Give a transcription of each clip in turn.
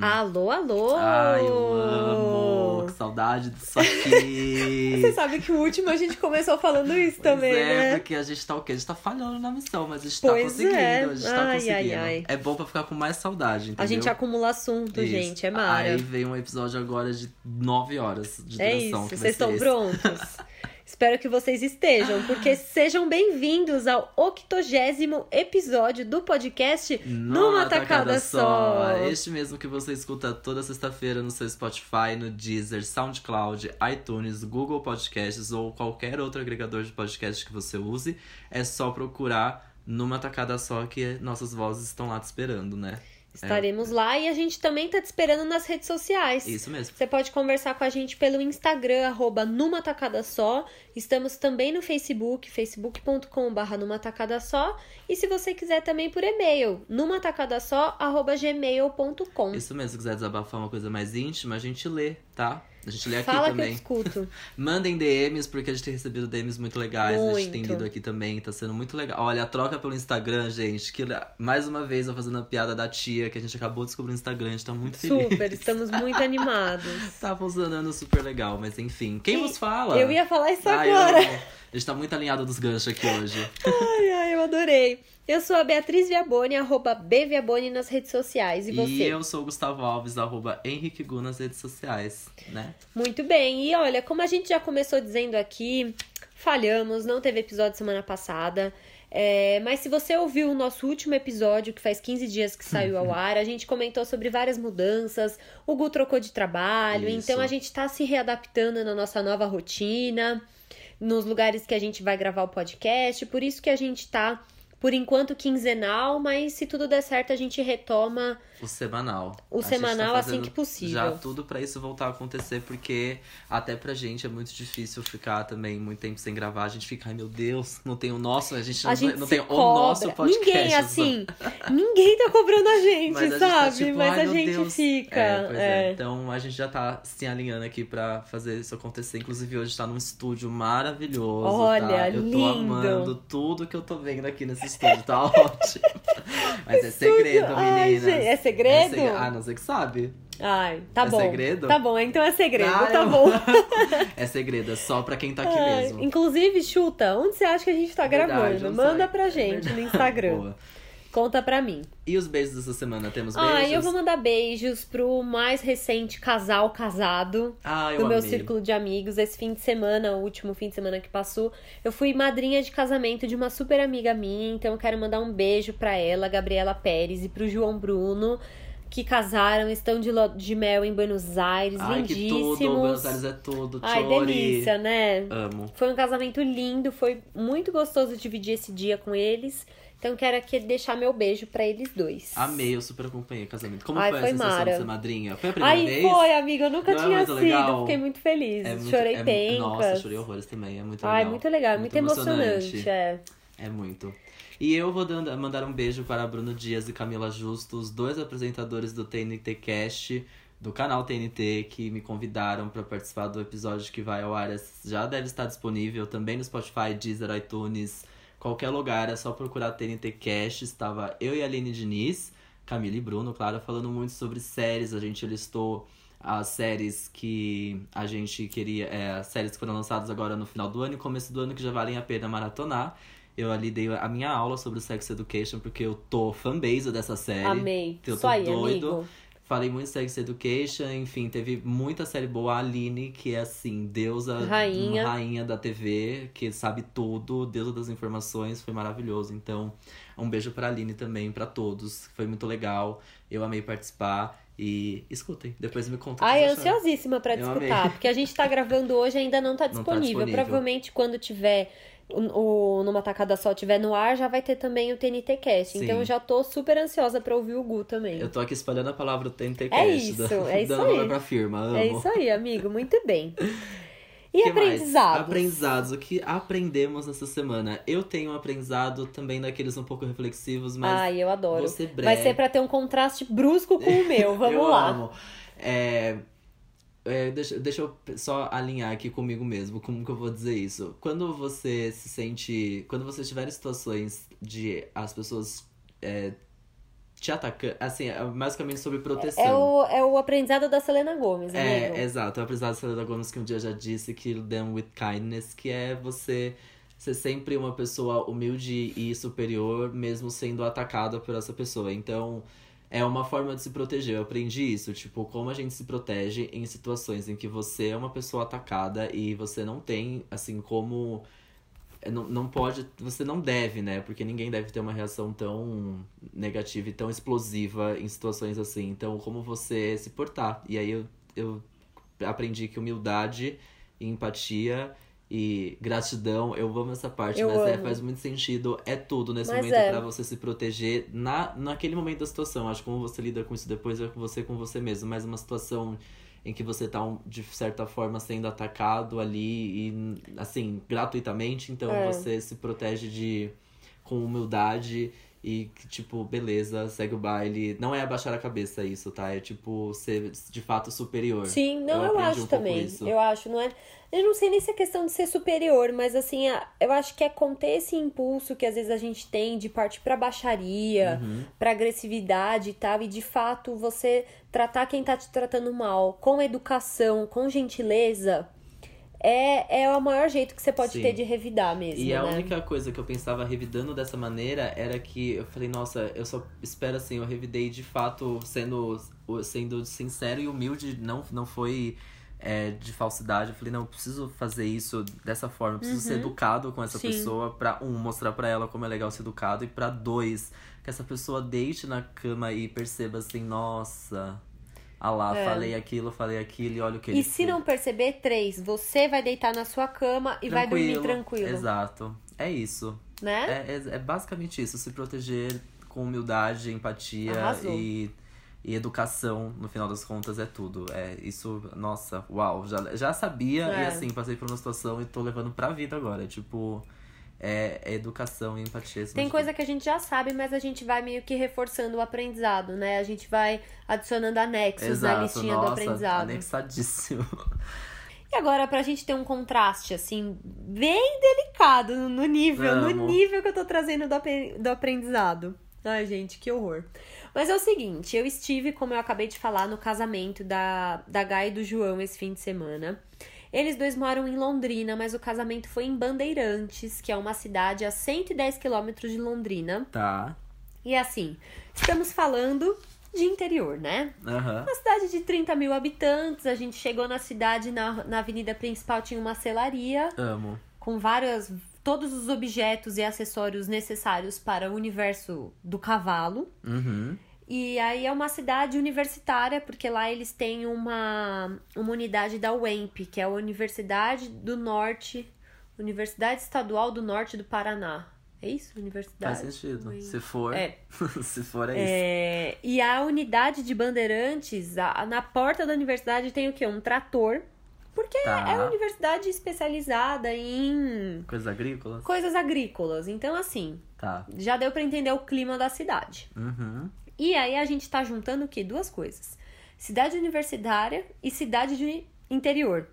Alô, alô! Ai, eu amo! Que saudade disso aqui! Você sabe que o último a gente começou falando isso Pois também, é, né? porque a gente tá o quê? A gente tá falhando na missão, mas a gente Pois tá conseguindo, é. a gente tá Ai, conseguindo. ai, ai. É bom pra ficar com mais saudade, entendeu? A gente acumula assunto, Isso. gente, é mara. Aí veio um episódio agora de 9 horas de É duração. isso, que vai vocês estão prontos? Espero que vocês estejam, porque sejam bem-vindos ao 80 episódio do podcast Numa Tacada Só. Este mesmo que você escuta toda sexta-feira no seu Spotify, no Deezer, SoundCloud, iTunes, Google Podcasts ou qualquer outro agregador de podcast que você use. É só procurar numa tacada só que nossas vozes estão lá te esperando, né? Estaremos lá e a gente também tá te esperando nas redes sociais. Isso mesmo. Você pode conversar com a gente pelo Instagram, arroba numa tacada só. Estamos também no Facebook, facebook.com.br numa tacada só. E se você quiser também por e-mail, numa tacada só, gmail.com. Isso mesmo, se quiser desabafar uma coisa mais íntima, a gente lê, tá? A gente lê aqui Fala que eu também. escuto. Mandem DMs, porque a gente tem recebido DMs muito legais. A gente tem Muito. lido aqui também, tá sendo muito legal. Olha, a troca pelo Instagram, gente, que mais uma vez eu fazendo a piada da tia, que a gente acabou de descobrir no Instagram, a gente tá muito feliz. Super, estamos muito animados. Tá funcionando super legal, mas enfim. Quem E vos fala? Eu ia falar isso Ai, eu agora. amo. A gente tá muito alinhado dos ganchos aqui hoje. Ai, ai, eu adorei. Eu sou a Beatriz Viaboni, arroba Bviaboni nas redes sociais. E você? E eu sou o Gustavo Alves, arroba Henrique Gu nas redes sociais, né? Muito bem. E olha, como a gente já começou dizendo aqui, falhamos, não teve episódio semana passada. É, mas se você ouviu o nosso último episódio, que faz 15 dias que saiu ao ar, a gente comentou sobre várias mudanças. O Gu trocou de trabalho, Isso. então a gente tá se readaptando na nossa nova rotina, nos lugares que a gente vai gravar o podcast. Por isso que a gente tá, por enquanto, quinzenal, mas se tudo der certo, a gente retoma O semanal. O A gente semanal assim fazendo que possível. Já tudo pra isso voltar a acontecer, porque até pra gente é muito difícil ficar também muito tempo sem gravar. A gente fica, ai meu Deus, não tem o nosso, a gente A não, gente não tem o cobra. nosso podcast. Ninguém, assim, ninguém tá cobrando a gente, Mas a gente sabe? tá tipo, Mas a gente Deus. fica. É, pois é. é. Então a gente já tá se alinhando aqui pra fazer isso acontecer. Inclusive hoje tá num estúdio maravilhoso. Olha, tá? Eu tô lindo. amando tudo que eu tô vendo aqui nesse estúdio, tá ótimo. Mas é segredo, Ai, meninas. gente, é segredo? seg- Ah, não sei que sabe. Ai, tá É bom. segredo? Tá bom, então é segredo, Ah, tá eu- bom. É segredo, é só pra quem tá aqui Ai, mesmo. Inclusive, chuta, onde você acha que a gente tá Verdade, gravando? Manda sei. pra gente no Instagram. Boa. Conta pra mim. E os beijos dessa semana? Temos beijos? Ai, eu vou mandar beijos pro mais recente casal casado. Ah, eu do meu amei. círculo de amigos. Esse fim de semana, o último fim de semana que passou, eu fui madrinha de casamento de uma super amiga minha, então eu quero mandar um beijo pra ela, Gabriela Pérez, e pro João Bruno, que casaram, estão de, de mel em Buenos Aires, Ai, que lindíssimos. tudo, Buenos Aires é tudo, Ai, chore. delícia, né? Amo. Foi um casamento lindo, foi muito gostoso dividir esse dia com eles. Então quero aqui deixar meu beijo pra eles dois. Amei, eu super acompanhei o casamento. Como Ai, foi a foi sensação Mara. de ser madrinha? Foi a primeira Ai, vez? foi, amiga, eu nunca Não é tinha muito sido, legal? fiquei muito feliz. É muito- Chorei é, pencas. Nossa, chorei horrores também, é muito legal. Ai, muito legal, muito, emocionante. É. É muito. E eu vou dando, mandar um beijo para Bruno Dias e Camila Justo, os dois apresentadores do TNT Cast, do canal TNT, que me convidaram para participar do episódio que vai ao ar. Já deve estar disponível também no Spotify, Deezer, iTunes, qualquer lugar. É só procurar TNT Cast. Estava eu e a Aline Diniz, Camila e Bruno, claro, falando muito sobre séries. A gente listou as séries que a gente queria, é, as séries que foram lançadas agora no final do ano e começo do ano que já valem a pena maratonar. Eu ali dei a minha aula sobre o Sex Education, porque eu tô fanbase dessa série. Amei. Eu tô aí, doido. amigo. Falei muito de Sex Education, enfim, teve muita série boa. A Aline, que é assim, deusa, Rainha. rainha da TV, que sabe tudo, deusa das informações, foi maravilhoso. Então, um beijo pra Aline também, pra todos. Foi muito legal. Eu amei participar. E escutem, depois me conta. o que Ai, acharam. ansiosíssima disputar, amei. porque a gente tá gravando hoje e ainda não tá Não tá disponível. disponível. Provavelmente quando tiver o, o Numa Tacada Só tiver no ar, já vai ter também o TNT Cast. Sim. Então eu já tô super ansiosa pra ouvir o Gu também. Eu tô aqui espalhando a palavra TNT É Cast, isso, da- é isso dando aí. pra firma. Amo. É isso aí, amigo. Muito bem. E Que mais? aprendizados? Aprendizados. O que aprendemos nessa semana? Eu tenho um aprendizado também daqueles um pouco reflexivos, mas Ai, eu adoro. vou ser breve. Vai ser pra ter um contraste brusco com o meu. Vamos eu lá. Amo. É, é, deixa, deixa eu só alinhar aqui comigo mesmo, como que eu vou dizer isso. Quando você se sente. Quando você estiver em situações de as pessoas é, te atacando. Assim, é basicamente sobre proteção. É o, é o aprendizado da Selena Gomes, É, amigo. exato. É o aprendizado da Selena Gomes que um dia já disse que them with kindness, que é você ser sempre uma pessoa humilde e superior, mesmo sendo atacada por essa pessoa. Então, é uma forma de se proteger. Eu aprendi isso, tipo, como a gente se protege em situações em que você é uma pessoa atacada e você não tem, assim, como. é, Não, não pode, você não deve, né? Porque ninguém deve ter uma reação tão negativa e tão explosiva em situações assim. Então, como você se portar. E aí eu, eu aprendi que humildade e empatia e gratidão, eu amo essa parte, Eu mas é, amo. faz muito sentido, é tudo nesse Mas momento é. pra você se proteger na, naquele momento da situação. Acho que como você lida com isso depois é com você com você mesmo, mas uma situação em que você tá, um, de certa forma, sendo atacado ali e, assim, gratuitamente, então É. você se protege de com humildade e que, tipo, beleza, segue o baile. Não é abaixar a cabeça isso, tá? É, tipo, ser de fato superior. Sim, não, eu, aprendi acho um também. isso. Eu acho, não é. Eu não sei nem se é questão de ser superior, mas assim, eu acho que é conter esse impulso que às vezes a gente tem de partir pra baixaria, Uhum. pra agressividade e tal, e de fato você tratar quem tá te tratando mal com educação, com gentileza, é, é o maior jeito que você pode Sim. ter de revidar mesmo. E a né? única coisa que eu pensava revidando dessa maneira era que eu falei, nossa, eu só espero assim, eu revidei de fato sendo, sendo sincero e humilde, não, não foi é, de falsidade. Eu falei, não, eu preciso fazer isso dessa forma, eu preciso ser educado com essa Uhum. Sim. pessoa pra, um, mostrar pra ela como é legal ser educado, e pra dois, que essa pessoa deite na cama e perceba assim, nossa. Ah lá, É. falei aquilo, falei aquilo e olha o que ele E se fez. não perceber, três, você vai deitar na sua cama e vai dormir tranquilo. Exato. É isso. Né? É, é, é basicamente isso, se proteger com humildade, empatia Arrasou. e, e educação, no final das contas, é tudo. É isso, nossa, uau, já, já sabia É. e assim, passei por uma situação e tô levando pra vida agora. Tipo, é, é educação e empatia. Tem coisa que a gente já sabe, mas a gente vai meio que reforçando o aprendizado, né? A gente vai adicionando tudo. anexos Exato, na listinha nossa, do aprendizado. anexadíssimo. E agora, pra gente ter um contraste, assim, bem delicado no nível, no Amo. nível que eu tô trazendo do, apre- do aprendizado. Ai, gente, que horror. Mas é o seguinte, eu estive, como eu acabei de falar, no casamento da, da Gai e do João esse fim de semana. Eles dois moram em Londrina, mas o casamento foi em Bandeirantes, que é uma cidade a 110 quilômetros de Londrina. Tá. E assim, estamos falando de interior, né? Aham. Uma cidade de 30 mil habitantes. A gente chegou na cidade, na, na avenida principal tinha uma celaria Amo. com várias. todos os objetos e acessórios necessários para o universo do cavalo. Uhum. E aí é uma cidade universitária, porque lá eles têm uma, uma unidade da UEMP, que é a Universidade do Norte, Universidade Estadual do Norte do Paraná. É isso? Universidade? Faz sentido. UEMP. Se for, É. se for, é, isso. É, e a unidade de Bandeirantes, a- na porta da universidade tem o quê? Um trator. Porque Tá. é uma universidade especializada em Coisas agrícolas? coisas agrícolas. Então, assim, Tá. já deu pra entender o clima da cidade. Uhum. E aí a gente tá juntando o quê? Duas coisas. Cidade universitária e cidade de interior.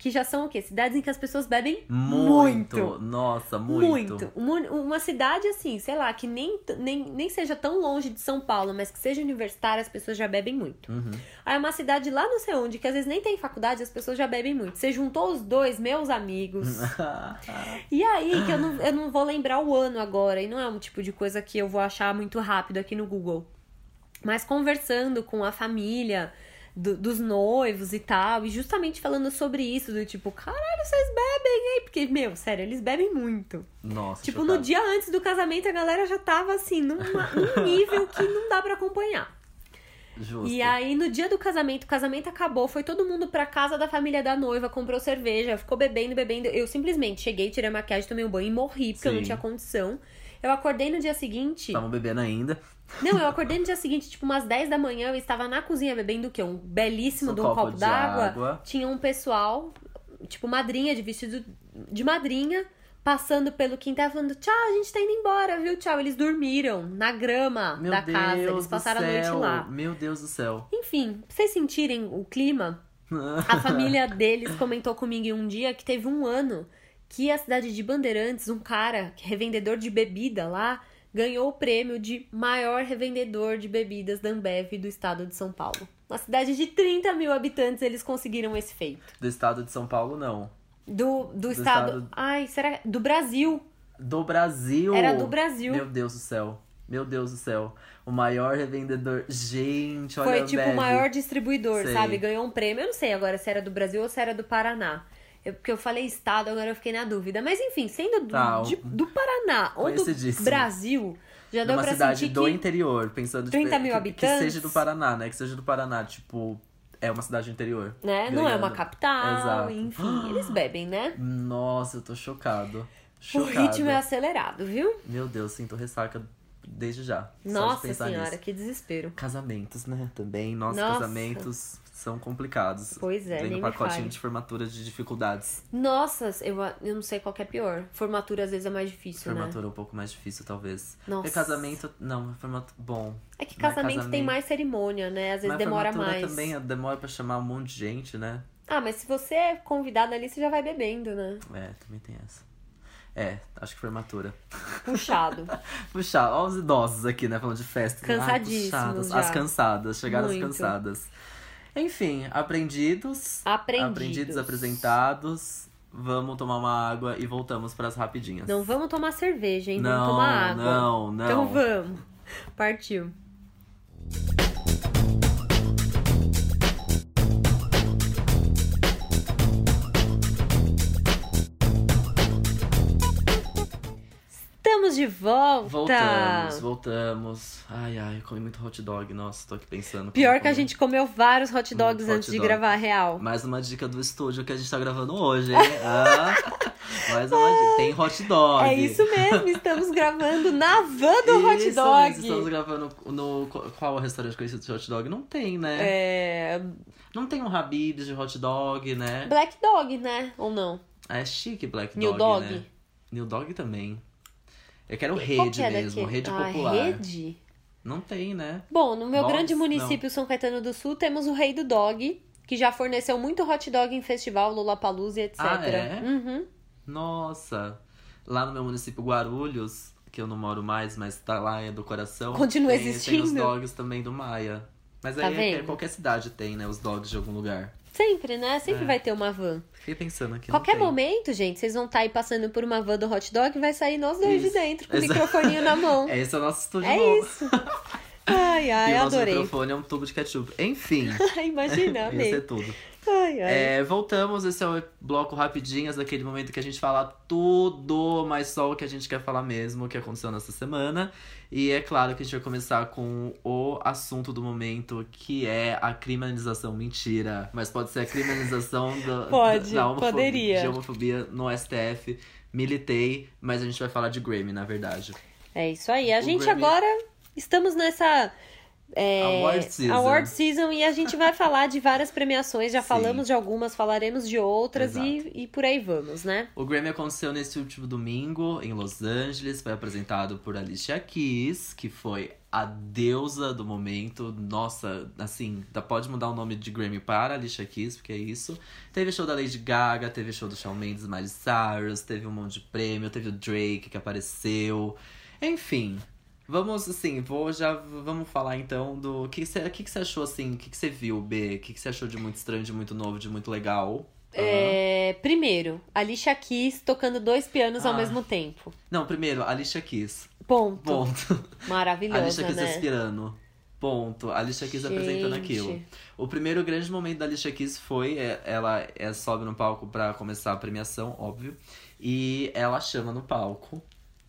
Que já são o quê? Cidades em que as pessoas bebem Muito. muito. Nossa, muito. Muito. Uma, uma cidade assim, sei lá, que nem, nem, nem seja tão longe de São Paulo, mas que seja universitária, as pessoas já bebem muito. Uhum. Aí uma cidade lá não sei onde, que às vezes nem tem faculdade, as pessoas já bebem muito. Você juntou os dois, meus amigos. E aí, que eu não, eu não vou lembrar o ano agora, e não é um tipo de coisa que eu vou achar muito rápido aqui no Google. Mas conversando com a família do- dos noivos e tal, e justamente falando sobre isso, do tipo, caralho, vocês bebem, hein? Porque, meu, sério, eles bebem muito. Nossa, Tipo, chocado. no dia antes do casamento, a galera já tava assim, numa- num nível que não dá pra acompanhar. Justo. E aí, no dia do casamento, o casamento acabou, foi todo mundo pra casa da família da noiva, comprou cerveja, ficou bebendo, bebendo. Eu simplesmente cheguei, tirei a maquiagem, tomei um banho e morri, porque eu não Sim. tinha condição. Eu acordei no dia seguinte. Estavam bebendo ainda. Não, eu acordei no dia seguinte, tipo, umas 10 da manhã, eu estava na cozinha bebendo o quê? Um belíssimo Um de um copo copo, d'água. água. Tinha um pessoal, tipo, madrinha de vestido de madrinha, passando pelo quintal falando: tchau, a gente tá indo embora, viu? Tchau. Eles dormiram na grama Meu da Deus casa, eles passaram a noite lá. Meu Deus do céu. Enfim, pra vocês sentirem o clima, a família deles comentou comigo um dia que teve um ano que a cidade de Bandeirantes, um cara, que é revendedor de bebida lá, ganhou o prêmio de maior revendedor de bebidas da Ambev do estado de São Paulo. Uma cidade de 30 mil habitantes, eles conseguiram esse feito. Do estado de São Paulo, não. Do, do, estado... estado- Ai, será? Do Brasil. Do Brasil. Era do Brasil. Meu Deus do céu. Meu Deus do céu. O maior revendedor. Gente, olha Foi tipo o maior distribuidor, Sei. sabe? Ganhou um prêmio. Eu não sei agora se era do Brasil ou se era do Paraná. Eu, porque eu falei estado, agora eu fiquei na dúvida. Mas enfim, sendo do, Tá, de- do Paraná ou do. Brasil, já deu pra cidade sentir do que interior, pensando 30 tipo, mil que, habitantes. Que seja do Paraná, né? Que seja do Paraná, tipo, é uma cidade interior. né? não é uma capital, Exato. enfim, eles bebem, né? Nossa, eu tô chocado. O Chocado. ritmo é acelerado, viu? Meu Deus, sinto ressaca desde já. De Nossa pensar senhora, nisso. que desespero. Casamentos, né? Também. Nossa. casamentos são complicados. Pois é, Vem nem no me pacotinho de formatura de dificuldades. Nossa, eu, eu não sei qual que é pior. Formatura às vezes é mais difícil, né? Formatura é um pouco mais difícil, talvez. Nossa. Porque casamento. Não, formatura. Bom. É que casamento, tem casamento- mais cerimônia, né? Às vezes Mas demora mais. também demora pra chamar um monte de gente, né? Ah, mas se você é convidado ali, você já vai bebendo, né? É, também tem essa. É, acho que formatura. Puxado. Puxar, ó os idosos aqui, né? Falando de festa. Cansadíssimos já. As cansadas, chegaram Muito. as cansadas. Enfim, aprendidos. Aprendidos. Aprendidos, apresentados. Vamos tomar uma água e voltamos pras rapidinhas. Não vamos tomar cerveja, hein? Não, vamos tomar água. não, não. Então vamos. Partiu. Estamos de volta. Voltamos, voltamos. Ai, ai, eu comi muito hot dog. Nossa, tô aqui pensando. Pior que a comer. gente comeu vários hot dogs Hum, hot antes de dog. gravar a real. Mais uma dica do estúdio que a gente tá gravando hoje, hein? Ah, mais uma dica. Tem hot dog. É isso mesmo, estamos gravando na van do hot dog. mesmo, Estamos gravando no. Qual é o restaurante conhecido de hot dog? Não tem, né? É. Não tem um Habib's de hot dog, né? Black Dog, né? Ou não? É chique Black New Dog, Dog? né? New Dog também. Eu quero rede é mesmo, daquele? rede ah, popular. Rede? Não tem, né? Bom, no meu Box? grande município, São Caetano do Sul, temos o Rei do Dog, que já forneceu muito hot dog em festival, Lollapalooza e etc. Ah, é? Uhum. Nossa. Lá no meu município Guarulhos, que eu não moro mais, mas tá lá é do coração. Continua tem, Tem existindo. os dogs também do Maia. Mas Tá aí é vendo? qualquer cidade tem, né? Os dogs de algum lugar. Sempre, né? Sempre É. vai ter uma van. Fiquei pensando aqui. Qualquer momento, gente, vocês vão estar aí passando por uma van do hot dog e vai sair nós dois de Isso. dentro, com o microfoninho na mão. É, esse é o nosso estúdio É novo. isso. Ai, ai, e o nosso adorei. microfone é um tubo de ketchup. Enfim, Imagina, ia amei. ser tudo. Ai, ai. É, voltamos, esse é o bloco rapidinhas, daquele momento que a gente fala tudo, mas só o que a gente quer falar mesmo, o que aconteceu nessa semana. E é claro que a gente vai começar com o assunto do momento, que é a criminalização. Mentira, mas pode ser a criminalização da, Pode, da homofobia, poderia. de homofobia no STF. Militei, mas a gente vai falar de Grammy, na verdade. É isso aí. A O gente Grammy- agora estamos nessa é, Award season. award season e a gente vai falar de várias premiações. Já Sim. falamos de algumas, falaremos de outras e, e por aí vamos, né? O Grammy aconteceu nesse último domingo em Los Angeles. Foi apresentado por Alicia Keys, que foi a deusa do momento. Nossa, assim, pode mudar o nome de Grammy para Alicia Keys, porque é isso. Teve show da Lady Gaga, teve show do Shawn Mendes, Miley Cyrus, teve um monte de prêmio, teve o Drake que apareceu. Enfim, vamos assim, vou já vamos falar então do que você que que você achou assim, o que que você viu, B? O que que você achou de muito estranho, de muito novo, de muito legal? Aham. É, primeiro, Alicia Keys tocando dois pianos ao Ah. mesmo tempo. Não, primeiro, Alicia Keys. Ponto. Ponto. Maravilhosa, Alicia Keys né? respirando. Ponto. Alicia Keys apresentando Gente. aquilo. O primeiro grande momento da Alicia Keys foi é, ela é, sobe no palco pra começar a premiação, óbvio. E ela chama no palco.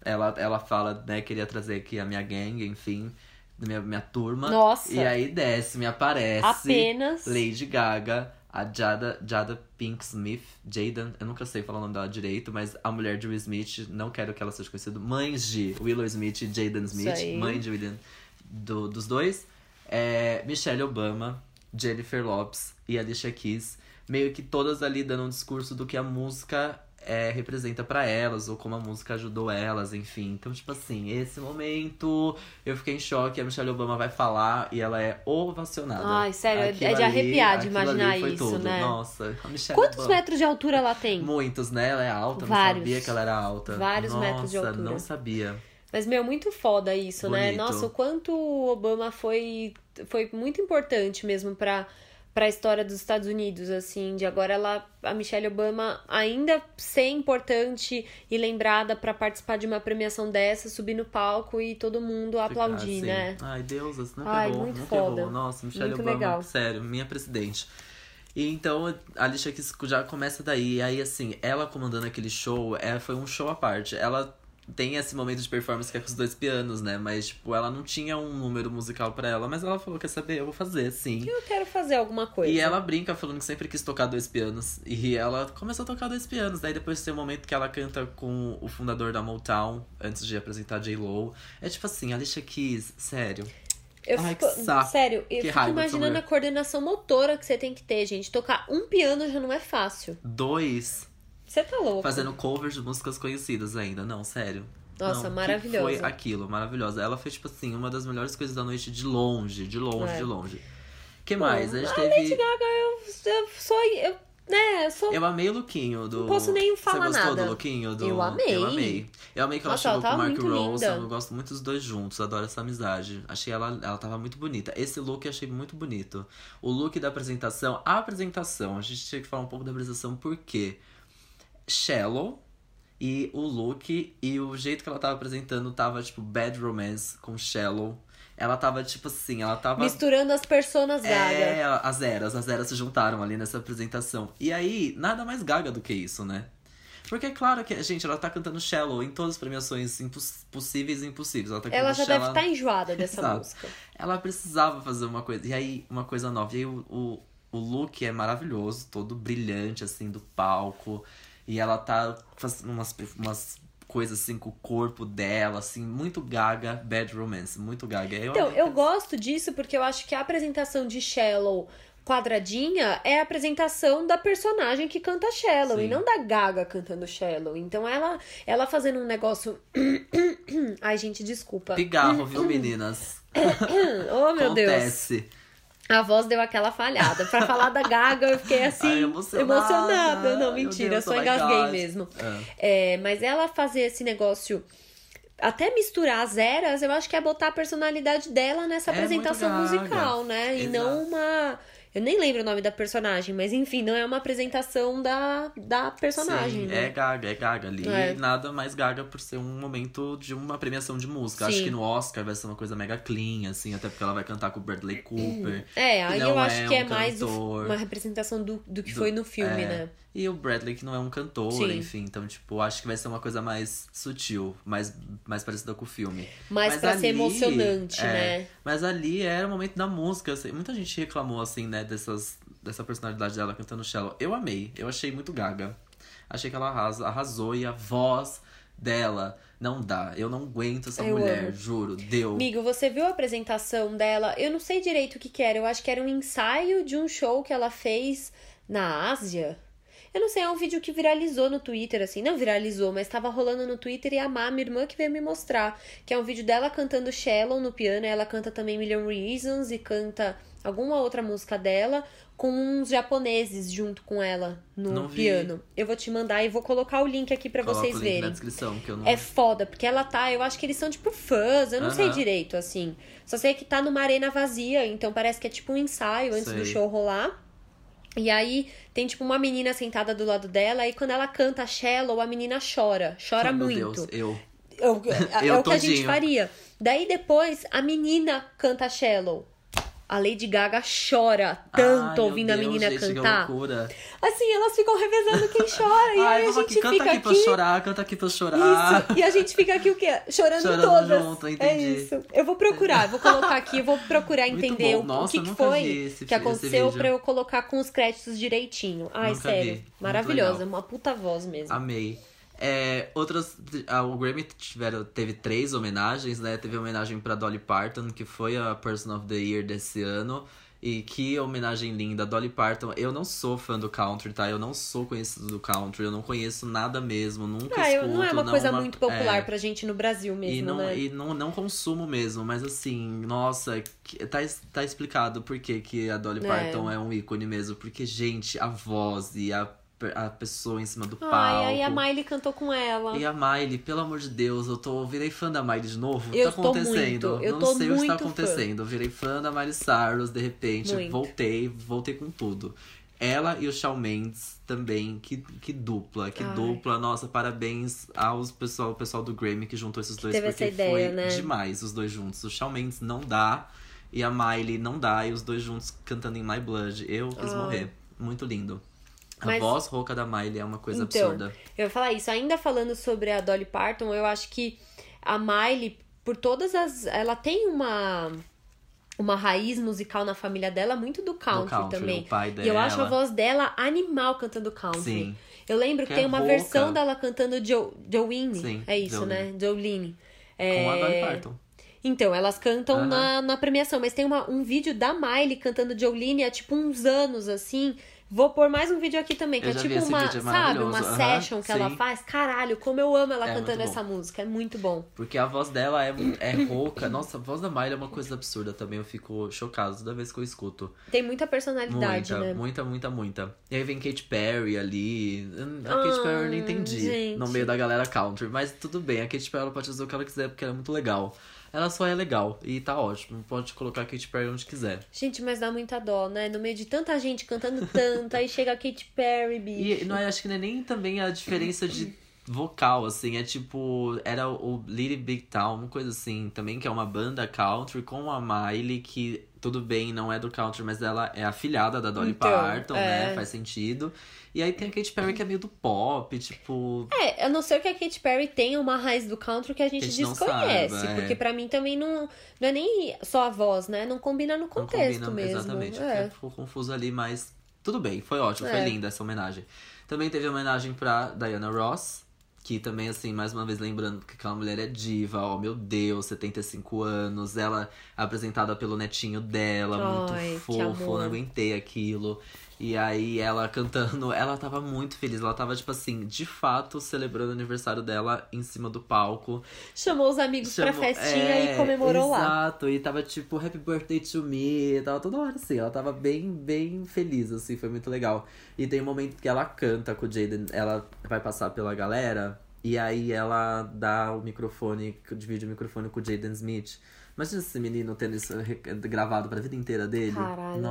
Ela, ela fala, né, queria trazer aqui a minha gang, enfim, minha, minha turma. Nossa. E aí desce, me aparece. Apenas. Lady Gaga, a Jada, Jada Pink Smith, Jaden, eu nunca sei falar o nome dela direito, mas a mulher de Will Smith, não quero que ela seja conhecida, mães de Willow Smith e Jaden Smith, mãe de William, do- dos dois, é, Michelle Obama, Jennifer Lopes e Alicia Keys, meio que todas ali dando um discurso do que a música é, representa pra elas, ou como a música ajudou elas, enfim. Então, tipo assim, esse momento eu fiquei em choque, a Michelle Obama vai falar e ela é ovacionada. Ai, sério, é- Aquilo é de arrepiar de imaginar foi isso, tudo. né? Nossa, a Michelle Quantos Obama. metros de altura ela tem? Muitos, né? Ela é alta, Vários. não sabia que ela era alta. Vários Nossa, metros de altura. não sabia. Mas, meu, muito foda isso, né? Bonito. Nossa, o quanto o Obama foi, foi muito importante mesmo pra, pra história dos Estados Unidos, assim. De agora ela, a Michelle Obama ainda ser importante e lembrada pra participar de uma premiação dessa, subir no palco e todo mundo aplaudir, Assim, né? Ai, Deus, nunca Ai, errou, muito nunca foda. errou. Nossa, Michelle Muito Obama, legal. sério, minha presidente. E então a Alicia Keys já começa daí. E aí, assim, ela comandando aquele show, é, foi um show à parte. Ela tem esse momento de performance que é com os dois pianos, né? Mas, tipo, ela não tinha um número musical pra ela. Mas ela falou, quer saber, eu vou fazer, sim. Eu quero fazer alguma coisa. E ela brinca falando que sempre quis tocar dois pianos. E ela começou a tocar dois pianos. Daí depois tem um momento que ela canta com o fundador da Motown, antes de apresentar J-Lo. É tipo assim, Alicia Keys, sério. Eu Ai, fico, sério, eu Que fico imaginando a coordenação motora que você tem que ter, gente. Tocar um piano já não é fácil. Dois Você tá louco. fazendo covers de músicas conhecidas ainda. Não, sério. Nossa, Não, maravilhosa. Foi aquilo, maravilhosa. Ela foi, tipo assim, uma das melhores coisas da noite de longe, de longe, É. de longe. que mais? A gente a teve. Lady Gaga, eu, eu sou. Eu, né, eu sou. Eu amei o lookinho do. Não posso nem falar Você gostou nada. do lookinho do. Eu amei. Eu amei. Eu amei que ela Nossa, ela chegou com o Mark Rose. Eu gosto muito dos dois juntos. Adoro essa amizade. Achei ela. Ela tava muito bonita. Esse look eu achei muito bonito. O look da apresentação. A apresentação. A gente tinha que falar um pouco da apresentação porque. Shallow. E o look e o jeito que ela tava apresentando tava, tipo, Bad Romance com Shallow. Ela tava, tipo assim, ela tava. Misturando as personas Gaga. É, as eras, as eras se juntaram ali nessa apresentação. E aí, nada mais gaga do que isso, né? Porque é claro que, gente, ela tá cantando Shallow em todas as premiações possíveis e impossíveis. Ela tá Ela já deve Shallow- estar enjoada dessa Exato. música. Ela precisava fazer uma coisa. E aí, uma coisa nova. E aí, o, o, o look é maravilhoso, todo brilhante, assim, do palco. E ela tá fazendo umas, umas coisas, assim, com o corpo dela, assim, muito gaga. Bad Romance, muito gaga. Eu Então, eu que- gosto disso porque eu acho que a apresentação de Shallow quadradinha é a apresentação da personagem que canta Shallow Sim. e não da Gaga cantando Shallow. Então ela ela fazendo um negócio Ai, gente, desculpa. Pigarro, viu, meninas? oh, meu Deus. A voz deu aquela falhada. Pra falar da Gaga, eu fiquei assim, Ai, emocionada. emocionada. Não, mentira, Deus, só oh my engasguei God. mesmo. Ah. É, mas ela fazer esse negócio, até misturar as eras, eu acho que é botar a personalidade dela nessa É apresentação musical, né? E Exato. não uma. Eu nem lembro o nome da personagem, mas enfim, não é uma apresentação da, da personagem, Sim, né? é gaga, é gaga ali. É. Nada mais gaga por ser um momento de uma premiação de música. Acho Sim. que no Oscar vai ser uma coisa mega clean, assim, até porque ela vai cantar com o Bradley Cooper. É, aí eu acho é que é um mais o- cantor. uma representação do, do que Do- foi no filme, é. né? E o Bradley, que não é um cantor, Sim. enfim. Então, tipo, acho que vai ser uma coisa mais sutil, mais, mais parecida com o filme. Mas, pra ser ali- emocionante, é, né? Mas ali era o momento da música. assim, muita gente reclamou, assim, né, dessas, dessa personalidade dela cantando Shallow. Eu amei, eu achei muito gaga. Achei que ela arrasa, arrasou e a voz dela não dá. Eu não aguento essa Eu mulher, amo. juro. Deu. Amigo, você viu a apresentação dela? Eu não sei direito o que que era. Eu acho que era um ensaio de um show que ela fez na Ásia. Eu não sei, é um vídeo que viralizou no Twitter, assim. Não viralizou, mas tava rolando no Twitter e a Má, minha irmã, que veio me mostrar. Que é um vídeo dela cantando Shallow no piano. Ela canta também Million Reasons e canta alguma outra música dela com uns japoneses junto com ela no Não vi. piano. Eu vou te mandar e vou colocar o link aqui pra Coloca vocês verem. na descrição, que eu não... É foda, porque ela tá, eu acho que eles são tipo fãs, eu não sei Aham. direito, assim. Só sei que tá numa arena vazia, então parece que é tipo um ensaio antes do Sei. show rolar. E aí tem tipo uma menina sentada do lado dela, e quando ela canta Shallow, a menina chora. Chora meu muito. Deus, eu... É o- é Eu o que a gente faria. Daí depois a menina canta Shallow. A Lady Gaga chora tanto Ai, ouvindo a Deus, menina gente, que cantar. loucura. Assim, elas ficam revezando quem chora. E Ai, aí a gente aqui, canta fica aqui pra eu chorar, canta aqui pra chorar. isso. E a gente fica aqui o quê? Chorando, Chorando todas. junto, É isso. Eu vou procurar, vou colocar aqui, eu vou procurar entender o, Nossa, o que, que foi esse- que aconteceu pra eu colocar com os créditos direitinho. Ai, Nunca sério. vi. Maravilhosa, uma puta voz mesmo. Amei. É, outras. ah, o Grammy tiveram, teve três homenagens, né? Teve homenagem pra Dolly Parton, que foi a Person of the Year desse ano. E que homenagem linda. Dolly Parton, eu não sou fã do country, tá? Eu não sou conhecido do country, eu não conheço nada mesmo, nunca Ah, escuto. não é uma coisa muito popular é. pra gente no Brasil mesmo, E, não, né? e não, não consumo mesmo, mas assim, nossa, tá, tá explicado por que, que a Dolly É. Parton é um ícone mesmo. Porque, gente, a voz e a a pessoa em cima do palco. Ai, a Miley cantou com ela. E a Miley, pelo amor de Deus, eu tô virei fã da Miley de novo. Eu tá tô acontecendo. muito, eu Não sei o que tá fã. acontecendo. Eu virei fã da Miley Cyrus, de repente, Muito. voltei, voltei com tudo. Ela e o Shawn Mendes também, que, que dupla, que Ai. dupla. Nossa, parabéns aos pessoal, ao pessoal do Grammy que juntou esses dois, teve porque ideia, foi né? demais os dois juntos. O Shawn Mendes não dá e a Miley não dá, e os dois juntos cantando em My Blood. Eu quis morrer. Muito lindo. A Mas- voz rouca da Miley é uma coisa Então, absurda. Eu ia falar isso. Ainda falando sobre a Dolly Parton, eu acho que a Miley, por todas as. Ela tem uma. Uma raiz musical na família dela muito do country, do country, também. o pai E eu acho a voz dela animal cantando country. Sim. Eu lembro que tem é uma rouca. versão dela cantando jo Jolene. Sim, é isso, Jolene. né? Jolene. Com É... a Dolly Parton. Então, elas cantam na, na premiação, mas tem uma, um vídeo da Miley cantando Jolene há tipo uns anos, assim. Vou pôr mais um vídeo aqui também, que Eu é tipo uma, é sabe, uma. Aham, session que ela sim. faz. Caralho, como eu amo ela É cantando muito bom. essa música. É muito bom. Porque a voz dela é, é rouca. Nossa, a voz da Miley é uma coisa absurda também. Eu fico chocado toda vez que eu escuto. Tem muita personalidade, Muita, né? muita, muita, muita. E aí vem Katy Perry ali. A Katy Ah, Perry eu não entendi gente. no meio da galera country. Mas tudo bem, a Katy Perry ela pode fazer o que ela quiser porque ela é muito legal. Ela só é legal e tá ótimo. Pode colocar a Katy Perry onde quiser. Gente, mas dá muita dó, né? No meio de tanta gente cantando tanto, aí chega a Katy Perry, bicho. E não é, acho que não é nem também a diferença de vocal, assim. É tipo, era o Little Big Town, uma coisa assim, também, que é uma banda country com a Miley, que tudo bem, não é do country, mas ela é afilhada da Dolly Então, Parton, né? é. Faz sentido. E aí tem a Katy Perry que é meio do pop, tipo. É, a não ser que a Katy Perry tenha uma raiz do country que a gente, Que a gente não desconhece. saiba, é. Porque pra mim também não, não é nem só a voz, né? Não combina no Não contexto combina mesmo. exatamente. É. Ficou confuso ali, mas tudo bem, foi ótimo, foi É. linda essa homenagem. Também teve homenagem pra Diana Ross, que também, assim, mais uma vez lembrando que aquela mulher é diva, ó, meu Deus, 75 anos, ela apresentada pelo netinho dela, Ai, muito fofo, não aguentei aquilo. E aí ela cantando, ela tava muito feliz, ela tava, tipo assim, de fato celebrando o aniversário dela em cima do palco. Chamou os amigos pra Chamou- festinha é, e comemorou lá. Exato, e tava tipo, happy birthday to me, tava toda hora assim, ela tava bem, bem feliz, assim, foi muito legal. E tem um momento que ela canta com o Jaden, ela vai passar pela galera, e aí ela dá o microfone, divide o microfone com o Jaden Smith. Imagina esse menino tendo isso gravado pra vida inteira dele. Caralho, né?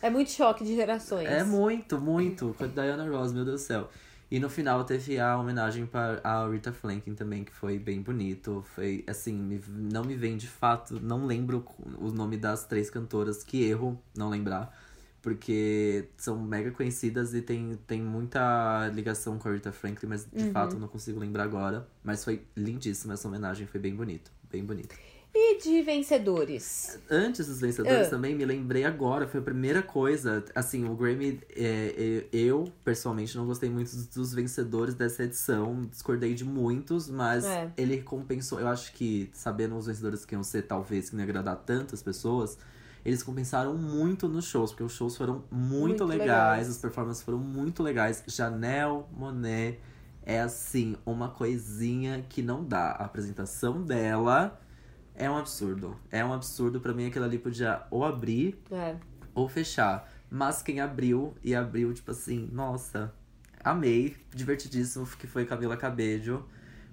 É muito choque de gerações. É muito, muito. Com a Diana Ross, meu Deus do céu. E no final teve a homenagem para a Rita Franklin também, que foi bem bonito. Foi, assim, me- não me vem de fato, não lembro o nome das três cantoras, que erro não lembrar. Porque são mega conhecidas e tem, tem muita ligação com a Rita Franklin, mas de Uhum. fato não consigo lembrar agora. Mas foi lindíssima essa homenagem, foi bem bonito, bem bonito. E de vencedores? Antes dos vencedores Ah. também, me lembrei agora, foi a primeira coisa. Assim, o Grammy, é, é, eu, pessoalmente, não gostei muito dos- vencedores dessa edição. Discordei de muitos, mas É. ele compensou. Eu acho que, sabendo os vencedores que iam ser, talvez, que não ia agradar tantas pessoas, eles compensaram muito nos shows, porque os shows foram muito, Muito legais, legais. as performances foram muito legais. Janelle Monet é assim, uma coisinha que não dá. A apresentação dela é um absurdo. É um absurdo. Pra mim, aquilo ali podia ou abrir É. ou fechar. Mas quem abriu, e abriu, tipo assim, nossa, amei. Divertidíssimo, que foi Camila Cabello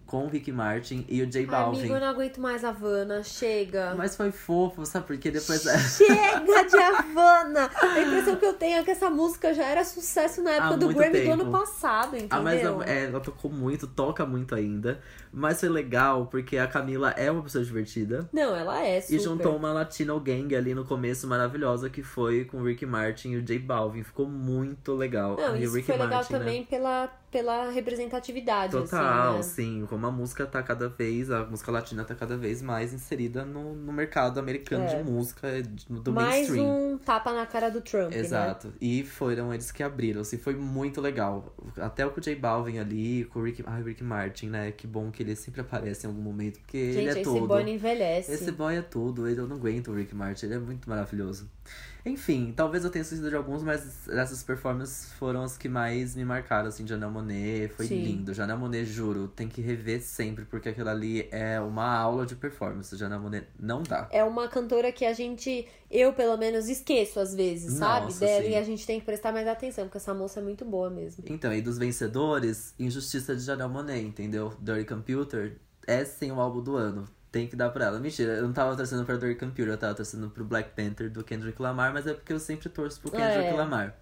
com o Rick Martin e o J Ai, Balvin. amigo, eu não aguento mais a Havana. Chega. Mas foi fofo, sabe? Porque depois. Chega de Havana! A impressão que eu tenho é que essa música já era sucesso na época Há do Grammy do tempo. ano passado, entendeu? Ah, mas é, ela tocou muito, toca muito ainda. Mas foi legal, porque a Camila é uma pessoa divertida. Não, ela é super. E juntou uma Latino Gang ali no começo maravilhosa, que foi com o Rick Martin e o J Balvin. Ficou muito legal. Não, e isso foi legal Martin, né? também pela, pela representatividade, Total, assim, né? sim. Como a música tá cada vez, a música latina tá cada vez mais inserida no, no mercado americano É. de música, do Mais mainstream. um tapa na cara do Trump, né? Exato. E foram eles que abriram, assim, foi muito legal. Até o com o J Balvin ali, com o Rick, o Rick Martin, né? Que bom que ele sempre aparece em algum momento, porque ele Gente, é esse tudo. boy não envelhece. Esse boy é tudo, ele- eu não aguento o Rick Martin, ele é muito maravilhoso. Enfim, talvez eu tenha esquecido de alguns, mas essas performances foram as que mais me marcaram, assim, Janelle Monet, foi Sim. lindo. Janelle Monet, juro, tem que rever sempre, porque aquilo ali é uma aula de performance. Janelle Monet não dá. É uma cantora que a gente, eu pelo menos, esqueço às vezes, sabe? Nossa, Dela sim. e a gente tem que prestar mais atenção, porque essa moça é muito boa mesmo. Então, e dos vencedores, Injustiça de Janelle Monet, entendeu? Dirty Computer é sim o álbum do ano. Tem que dar pra ela. Mentira, eu não tava torcendo pra Dirty Computer, eu tava torcendo pro Black Panther do Kendrick Lamar, mas é porque eu sempre torço pro Kendrick É. Lamar.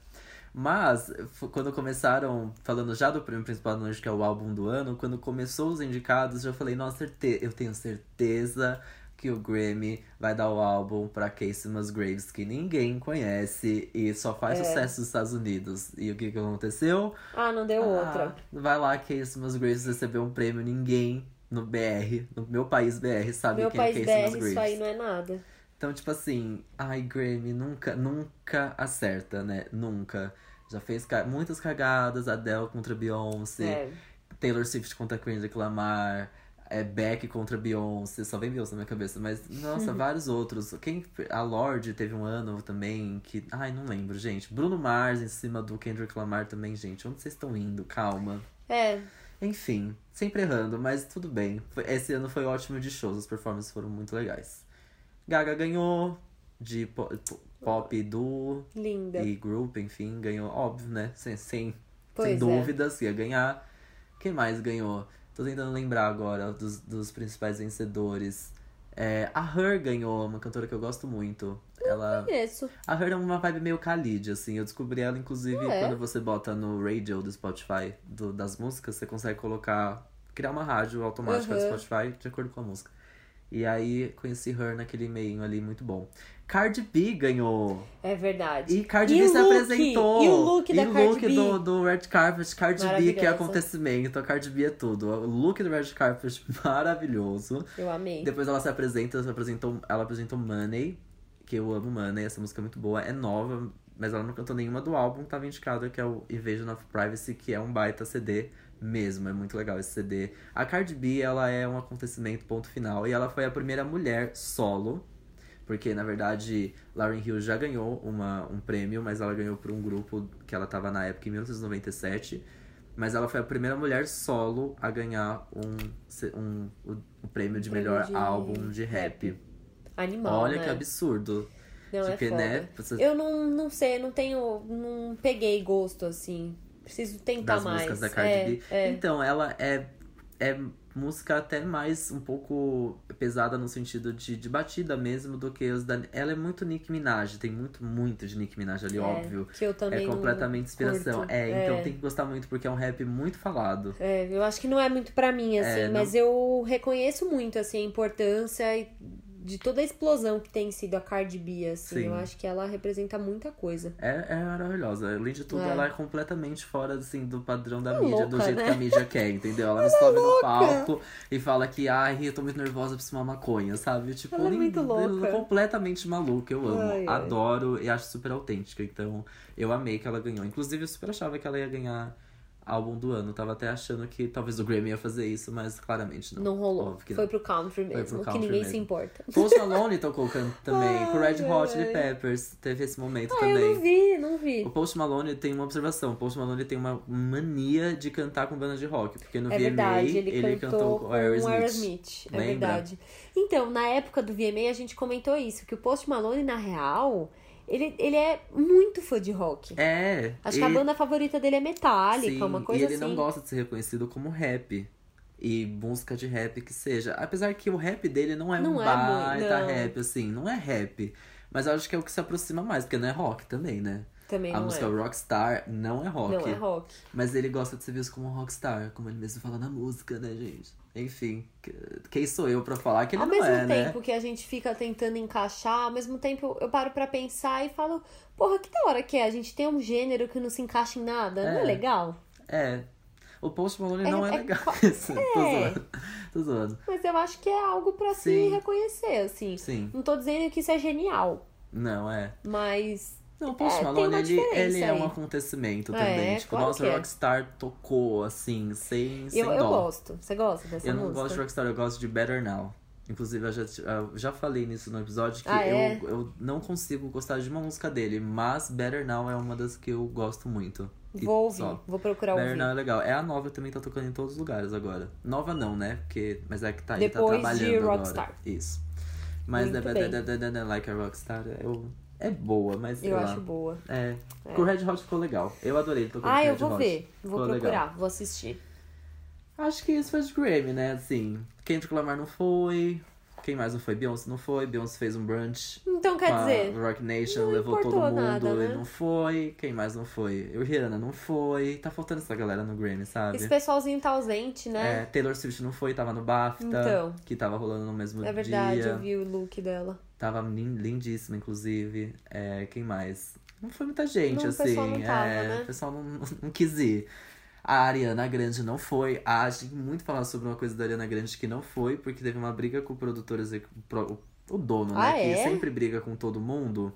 Mas, quando começaram, falando já do prêmio principal do ano, que é o álbum do ano, quando começou os indicados, eu falei, nossa, eu tenho certeza que o Grammy vai dar o álbum pra Casey Musgraves, que ninguém conhece e só faz É. sucesso nos Estados Unidos. E o que, que aconteceu? Ah, não deu outra. Ah, vai lá, Casey Musgraves recebeu um prêmio, ninguém no BR, no meu país BR, sabe Meu quem país é Casey BR, isso aí não é nada. Então, tipo assim, ai, Grammy nunca, nunca acerta, né? Nunca. Já fez ca- muitas cagadas, Adele contra Beyoncé, É. Taylor Swift contra Kendrick Lamar, é Beck contra Beyoncé, só vem Beyoncé na minha cabeça, mas nossa, vários outros. Quem a Lorde teve um ano também que, ai, não lembro, gente. Bruno Mars em cima do Kendrick Lamar também, gente. Onde vocês estão indo? Calma. É, Enfim, sempre errando, mas tudo bem. Esse ano foi ótimo de shows, as performances foram muito legais. Gaga ganhou de po- po- pop, duo linda. e group, enfim, ganhou, óbvio, né? Sem, sem, Pois sem é. dúvidas ia ganhar. Quem mais ganhou? Tô tentando lembrar agora dos, dos principais vencedores. É, a Her ganhou, uma cantora que eu gosto muito. Ela, Isso. a Her é uma vibe meio Khalid, assim. Eu descobri ela, inclusive, é? quando você bota no radio do Spotify do- das músicas, você consegue colocar. criar uma rádio automática do Uhum. Spotify de acordo com a música. E aí conheci Her naquele meio ali, muito bom. Cardi B ganhou. É verdade. E Cardi E B se look? apresentou. E o look da E o Cardi look B? do, do Red Carpet. Cardi B, que é acontecimento. A Cardi B é tudo. O look do Red Carpet maravilhoso. Eu amei. Depois ela se apresenta, se apresentou, ela apresentou Money, que eu amo Money, essa música é muito boa, é nova, mas ela não cantou nenhuma do álbum que tava indicada, que é o Invasion of Privacy, que é um baita CD mesmo, é muito legal esse CD. A Cardi B, ela é um acontecimento, ponto final, e ela foi a primeira mulher solo, porque na verdade Lauryn Hill já ganhou uma, um prêmio, mas ela ganhou por um grupo que ela tava na época em 1997. Mas ela foi a primeira mulher solo a ganhar um, um, o, o prêmio de prêmio melhor de álbum de rap. Animal, Olha né? que absurdo. Não, é Porque, foda. né, você- Eu não, não sei, não tenho. Não peguei gosto, assim. Preciso tentar das mais. músicas da Cardi é, B. É. Então, ela é, é música até mais um pouco pesada no sentido de, de batida mesmo do que os da. Ela é muito Nicki Minaj, tem muito, muito de Nicki Minaj ali, É, óbvio. Que eu também É não completamente inspiração. curto. É, então tem que gostar muito porque é um rap muito falado. É, eu acho que não é muito pra mim, assim, É, não- mas eu reconheço muito, assim, a importância e- de toda a explosão que tem sido a Cardi B, assim. Sim. Eu acho que ela representa muita coisa. É, é maravilhosa. Além de tudo, É. ela é completamente fora assim, do padrão da É mídia, do louca, jeito né? que a mídia quer, entendeu? Ela não sobe no palco e fala que, ai, eu tô muito nervosa, preciso fumar maconha, sabe? Tipo, Ela é nem- muito louca. completamente maluca, eu amo. Ai, ai. Adoro e acho super autêntica. Então, eu amei que ela ganhou. Inclusive, eu super achava que ela ia ganhar álbum do ano. Tava até achando que talvez o Grammy ia fazer isso, mas claramente não. Não rolou. Que Foi não. pro country pro mesmo, que country ninguém mesmo. se importa. Post Malone tocou também, com Red Hot Chili ai. Peppers. Teve esse momento Ah, também. eu não vi, não vi. O Post Malone tem uma observação. O Post Malone tem uma mania de cantar com banda de rock. Porque no É VMA verdade, ele, cantou, cantou com. Aerosmith. É Lembra? verdade. Então, na época do VMA, a gente comentou isso, que o Post Malone, na real, ele, ele é muito fã de rock. É. Acho que a banda favorita dele é Metallica, sim, uma coisa E ele assim. não gosta de ser reconhecido como rap. E música de rap que seja. Apesar que o rap dele não é Não um é baita muito, rap, assim. Não é rap. Mas eu acho que é o que se aproxima mais, porque não é rock também, né? Também a música é. Rockstar não é rock. Não é rock. Mas ele gosta de ser visto como um rockstar, como ele mesmo fala na música, né, gente? Enfim, que- quem sou eu pra falar que ele ao não mesmo é, né? tempo que a gente fica tentando encaixar, ao mesmo tempo eu paro pra pensar e falo, porra, que da hora que é? A gente tem um gênero que não se encaixa em nada, não é É. legal? É. O Post Malone É- não é, é legal. Isso, Tô É. zoando. Tô zoando. Mas eu acho que é algo pra se reconhecer, assim. Sim. Não tô dizendo que isso é genial, Não, é. mas Não, o Post É, Malone, uma ele, ele é um acontecimento É, também. Tipo, claro nossa, é. Rockstar tocou, assim, sem, sem eu, eu dó. gosto. Você gosta dessa Eu não música? gosto de Rockstar, eu gosto de Better Now. Inclusive, eu já, eu já falei nisso no episódio que Ah, é? eu, eu não consigo gostar de uma música dele, mas Better Now é uma das que eu gosto muito. Vou ouvir, só. vou procurar Better ouvir. Now é legal. É a nova também tá tocando em todos os lugares agora. Nova não, né? Porque, mas é que tá, ele tá Depois de trabalhando Rockstar. agora. Isso. Mas Muito da, da, da, da, da, Like a Rockstar eu, é boa, mas Eu lá. acho boa. É. Com o Red Hot ficou legal. Eu adorei tocando Ah, com eu Red vou Hot. ver. Vou Ficou procurar, legal. vou assistir. Acho que isso foi de Grammy, né? Assim, Kendrick Lamar não foi. Quem mais não foi? Beyoncé não foi. Beyoncé fez um brunch Então com quer dizer, Rock Nation, levou todo mundo nada, né? e não foi. Quem mais não foi? O Rihanna não foi. Tá faltando essa galera no Grammy, sabe? esse pessoalzinho tá ausente, É, né? Taylor Swift não foi, tava no BAFTA, Então. que tava rolando no mesmo É, verdade, dia. eu vi o look dela. Tava lin- lindíssima, inclusive. É, quem mais? Não foi muita gente, Não, o assim. pessoal não tava, é, né? O pessoal não, não quis ir. A Ariana Grande não foi. A gente muito falar sobre uma coisa da Ariana Grande que não foi, porque teve uma briga com o produtor executivo. O dono, Ah, né? é? Que sempre briga com todo mundo.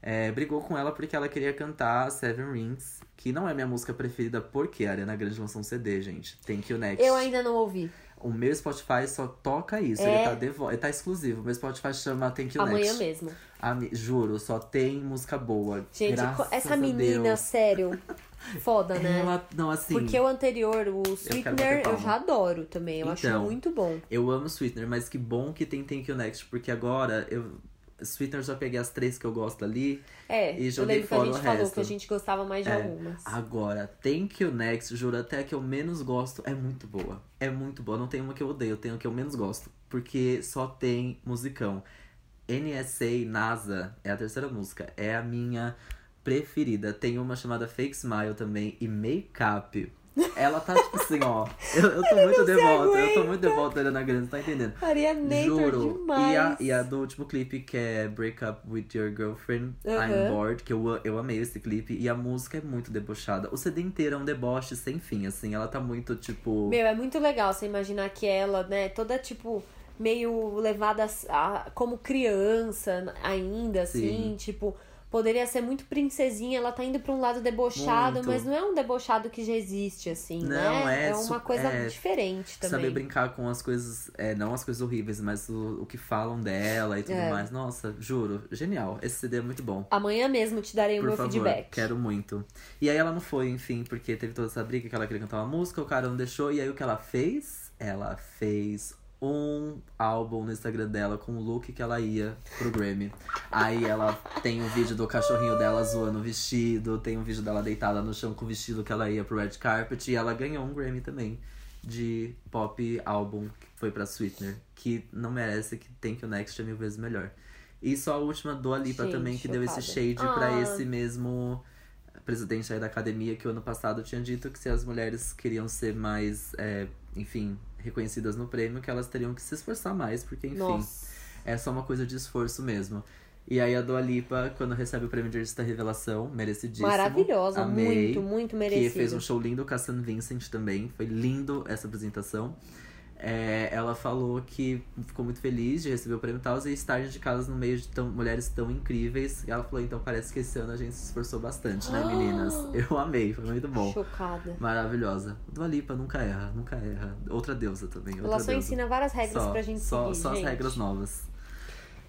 É, brigou com ela porque ela queria cantar Seven Rings, que não é minha música preferida, porque a Ariana Grande lançou um CD, gente. Thank You Next. Eu ainda não ouvi. O meu Spotify só toca isso, É? ele, tá devo... ele tá exclusivo. O meu Spotify chama Thank You Amanhã Next. mesmo. Ami- Juro, só tem música boa. Gente, Graças essa menina, sério. Foda, né? Ela, não, assim. Porque o anterior, o Sweetener, eu, palma. já adoro também. Eu acho Então. muito bom. Eu amo Sweetener, mas que bom que tem Thank You Next, porque agora eu. Sweetener já peguei as três que eu gosto ali. É, E eu joguei lembro que a fora gente falou resto. que a gente gostava mais de É. algumas. Agora, Thank You Next, juro, até a que eu menos gosto é muito boa. É muito boa. Não tem uma que eu odeio, eu tenho a que eu menos gosto. Porque só tem musicão. NSA NASA é a terceira música. É a minha preferida. Tem uma chamada Fake Smile também e Makeup. Ela tá tipo assim, ó. Eu, eu tô muito devota, eu tô muito devota da Ariana Grande, tá entendendo? Arianator Juro. demais. E a, e a do último clipe, que é Break Up With Your Girlfriend, I'm Aham. Bored, que eu, eu amei esse clipe. E a música é muito debochada. O CD inteiro é um deboche sem fim, assim. Ela tá muito, tipo... Meu, é muito legal você imaginar que ela, né, toda tipo meio levada a- a- como criança ainda, assim, Sim. tipo, poderia ser muito princesinha, ela tá indo pra um lado debochado, Muito. mas não é um debochado que já existe, assim, Não, né? é É uma coisa é diferente também. Saber brincar com as coisas, é, não as coisas horríveis, mas o, o que falam dela e tudo É. mais. Nossa, juro, genial. Esse CD é muito bom. Amanhã mesmo te darei o Por meu favor, feedback. quero muito. E aí ela não foi, enfim, porque teve toda essa briga que ela queria cantar uma música, o cara não deixou. E aí o que ela fez? Ela fez um álbum no Instagram dela com o look que ela ia pro Grammy. Aí ela tem um vídeo do cachorrinho dela zoando o vestido, tem um vídeo dela deitada no chão com o vestido que ela ia pro Red Carpet. E ela ganhou um Grammy também de pop álbum, que foi pra Sweetener. Que não merece, que Thank You Next é mil vezes melhor. E só a última do Alipa Gente, também, que deu esse shade pra Ah. esse mesmo presidente aí da academia, que o ano passado tinha dito que se as mulheres queriam ser mais, é, enfim, reconhecidas no prêmio, que elas teriam que se esforçar mais, porque, enfim, Nossa. é só uma coisa de esforço mesmo. E aí a Dua Lipa, quando recebe o prêmio de artista revelação, merecidíssimo. Maravilhosa, Amei, muito, muito Que merecida. fez um show lindo com a San Vincent também. Foi lindo essa apresentação. É, ela falou que ficou muito feliz de receber o prêmio tal, e estar indicadas no meio de tão, mulheres tão incríveis. E ela falou, então parece que esse ano a gente se esforçou bastante, né, Ah! meninas? Eu amei, foi muito bom. Chocada. Maravilhosa. Dua Lipa nunca erra, nunca erra. Outra deusa também. Outra Ela só deusa. ensina várias regras só, pra gente só, seguir, Só gente. as regras novas.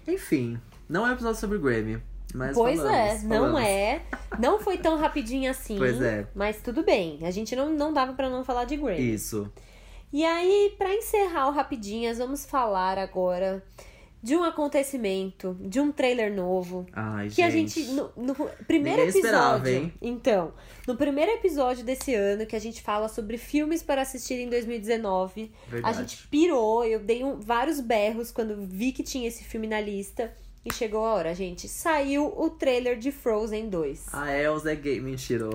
Enfim, não é um episódio sobre Grammy. Mas Pois falamos, é, não falamos. é. Não foi tão rapidinho assim. Pois é. Mas tudo bem. A gente não, não dava pra não falar de Grammy. Isso. E aí, pra encerrar o Rapidinhas, vamos falar agora de um acontecimento, de um trailer novo. Ai, Que a gente. gente, no, no primeiro Ninguém esperava, episódio. hein? Então, no primeiro episódio desse ano, que a gente fala sobre filmes para assistir em 2019, Verdade. a gente pirou, eu dei um- vários berros quando vi que tinha esse filme na lista. E chegou a hora, gente. Saiu o trailer de Frozen 2. A Elsa é gay, mentira.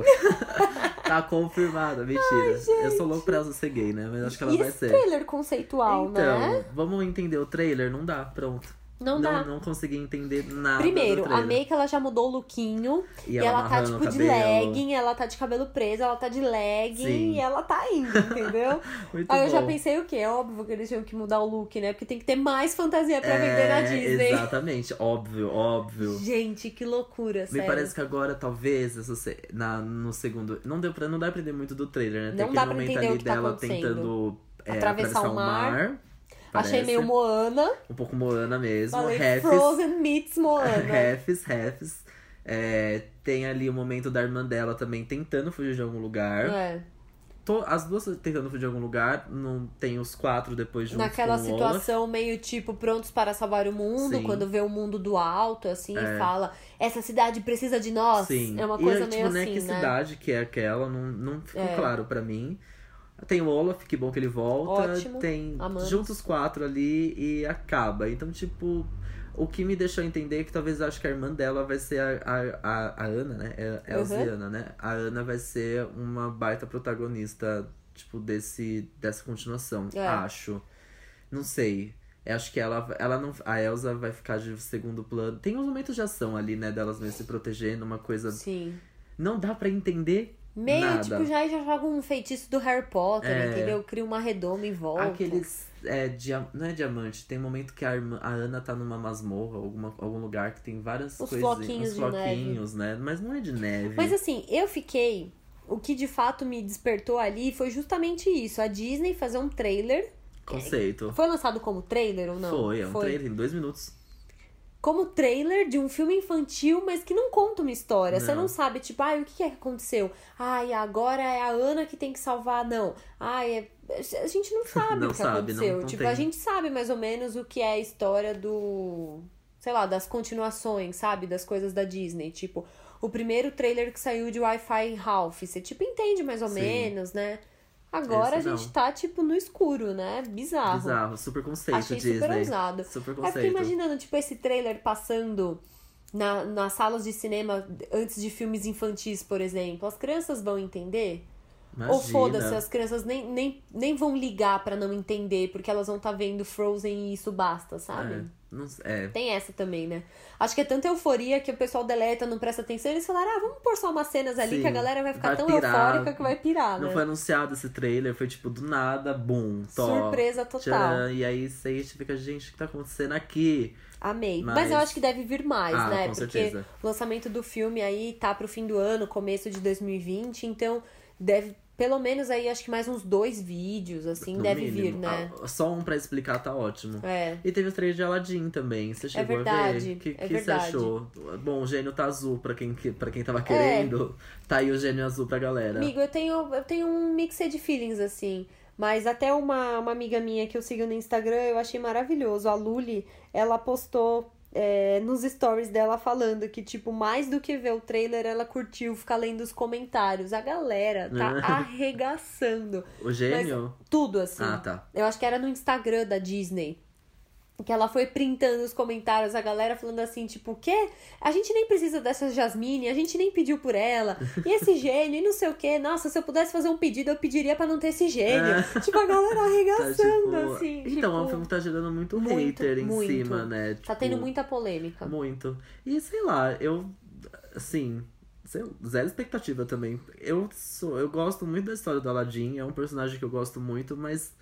tá confirmada, mentira. eu sou louco pra Elsa ser gay, né? Mas acho que ela e vai esse ser. trailer conceitual, então, né? vamos entender o trailer? Não dá, pronto. Não, dá. Não consegui entender nada. Primeiro, a. Make ela já mudou o lookinho. E E, ela ela, tá tipo de legging, ela tá de cabelo preso, ela tá de legging Sim. e ela tá indo, entendeu? Aí eu já bom. pensei o quê? É óbvio que eles tinham que mudar o look, né? Porque tem que ter mais fantasia pra vender na É, Disney. Exatamente, óbvio, óbvio. Gente, que loucura, Me sério. parece que agora, talvez, essa na, no segundo. Não deu pra, não dá pra entender muito do trailer, né? Tem Não aquele dá pra momento entender ali o que tá dela acontecendo. tentando é, Atravessar atravessar o o mar. mar. Parece. Achei meio Moana. Um pouco Moana mesmo. Falei Refs. Frozen meets Moana. Refs, refs. É, tem ali o momento da irmã dela também tentando fugir de algum lugar. É. Tô- as duas tentando fugir de algum lugar. Não tem os quatro depois juntos Naquela com o Olaf. situação meio tipo prontos para salvar o mundo, Sim. quando vê o mundo do alto, assim, É. e fala: essa cidade precisa de nós. Sim. É uma e, coisa tipo, meio né, assim, que né? cidade que é aquela, não, não ficou É. claro pra mim. Tem o Olaf, que bom que ele volta. Ótimo. Tem Amamos. juntos quatro ali e acaba. Então, tipo, o que me deixou entender é que talvez eu acho que a irmã dela vai ser a, a, a, a Ana, né? É, é a Uhum. Né? A Ana vai ser uma baita protagonista, tipo, desse, dessa continuação. É. Acho. Não sei. Eu acho que ela, ela não. A Elsa vai ficar de segundo plano. Tem uns momentos de ação ali, né? Delas mesmo se protegendo, uma coisa. Sim. Não dá pra entender Meio, nada. tipo, já, já joga um feitiço do Harry Potter, É. entendeu? Cria uma redoma em volta. Aqueles. É, dia, não é diamante, tem um momento que a, irmã, a Ana tá numa masmorra, alguma, algum lugar que tem várias Os coisinhas. floquinhos uns de floquinhos, né? Mas não é de neve. Mas assim, eu fiquei. O que de fato me despertou ali foi justamente isso: a Disney fazer um trailer. Conceito. Foi lançado como trailer ou não? Foi, é um trailer em dois minutos. Como trailer de um filme infantil, mas que não conta uma história. Você Não. não sabe, tipo, ai, o que é que aconteceu? Ai, agora é a Ana que tem que salvar. Não. Ai, é... a gente não sabe Não o que sabe, aconteceu. não- não tipo, tem. a gente sabe mais ou menos o que é a história do. Sei lá, das continuações, sabe? Das coisas da Disney. Tipo, o primeiro trailer que saiu de Wi-Fi Ralph. Você, tipo, entende mais ou Sim. menos, né? Agora Esse a gente não. tá, tipo, no escuro, né? Bizarro. Bizarro, super conceito Achei Disney. super ousado. Super Aí conceito. fiquei imaginando, tipo, esse trailer passando na, nas salas de cinema antes de filmes infantis, por exemplo. As crianças vão entender? Ou Imagina. foda-se, as crianças nem, nem, nem vão ligar pra não entender, porque elas vão estar vendo Frozen e isso basta, sabe? É, não, é. Tem essa também, né? Acho que é tanta euforia que o pessoal deleta, não presta atenção. Eles falaram, ah, vamos pôr só umas cenas ali Sim, que a galera vai ficar vai tão pirar. eufórica que vai pirar, Não né? foi anunciado esse trailer, foi tipo do nada, boom, top. Surpresa total. Tcharam, e aí você fica, gente, o que tá acontecendo aqui? Amei. Mas... Mas- eu acho que deve vir mais, Ah, né? Porque certeza. o lançamento do filme aí tá pro fim do ano, começo de 2020, então deve, pelo menos aí, acho que mais uns dois vídeos, assim, No deve mínimo. vir, né? Ah, Só um pra explicar tá ótimo. É. E teve o trailer de Aladdin também. Você chegou a verdade, ver? O que, é que verdade. você achou? Bom, o gênio tá azul pra quem, que- pra quem É. tava querendo. Tá aí o gênio azul pra galera. Amigo, eu tenho, eu tenho um mixed feelings, assim. Mas até uma, uma amiga minha que eu sigo no Instagram, eu achei maravilhoso. A Luli, ela postou é, nos stories dela falando que, tipo, mais do que ver o trailer, ela curtiu ficar lendo os comentários. A galera tá arregaçando. O gênio? Tudo, assim. Ah, tá. Eu acho que era no Instagram da Disney. Que ela foi printando os comentários, a galera falando assim, tipo, o quê? A gente nem precisa dessa Jasmine, a gente nem pediu por ela. E esse gênio, e não sei o quê. Nossa, se eu pudesse fazer um pedido, eu pediria pra não ter esse gênio. Tipo, a galera Tá, arregaçando, tipo... assim. Então, é um tipo, filme que tá gerando muito, muito, hater em muito. cima, né? Tá Tipo, tendo muita polêmica. Muito. E sei lá, eu. Assim. Zero expectativa também. Eu sou, eu gosto muito da história do Aladdin, é um personagem que eu gosto muito, mas.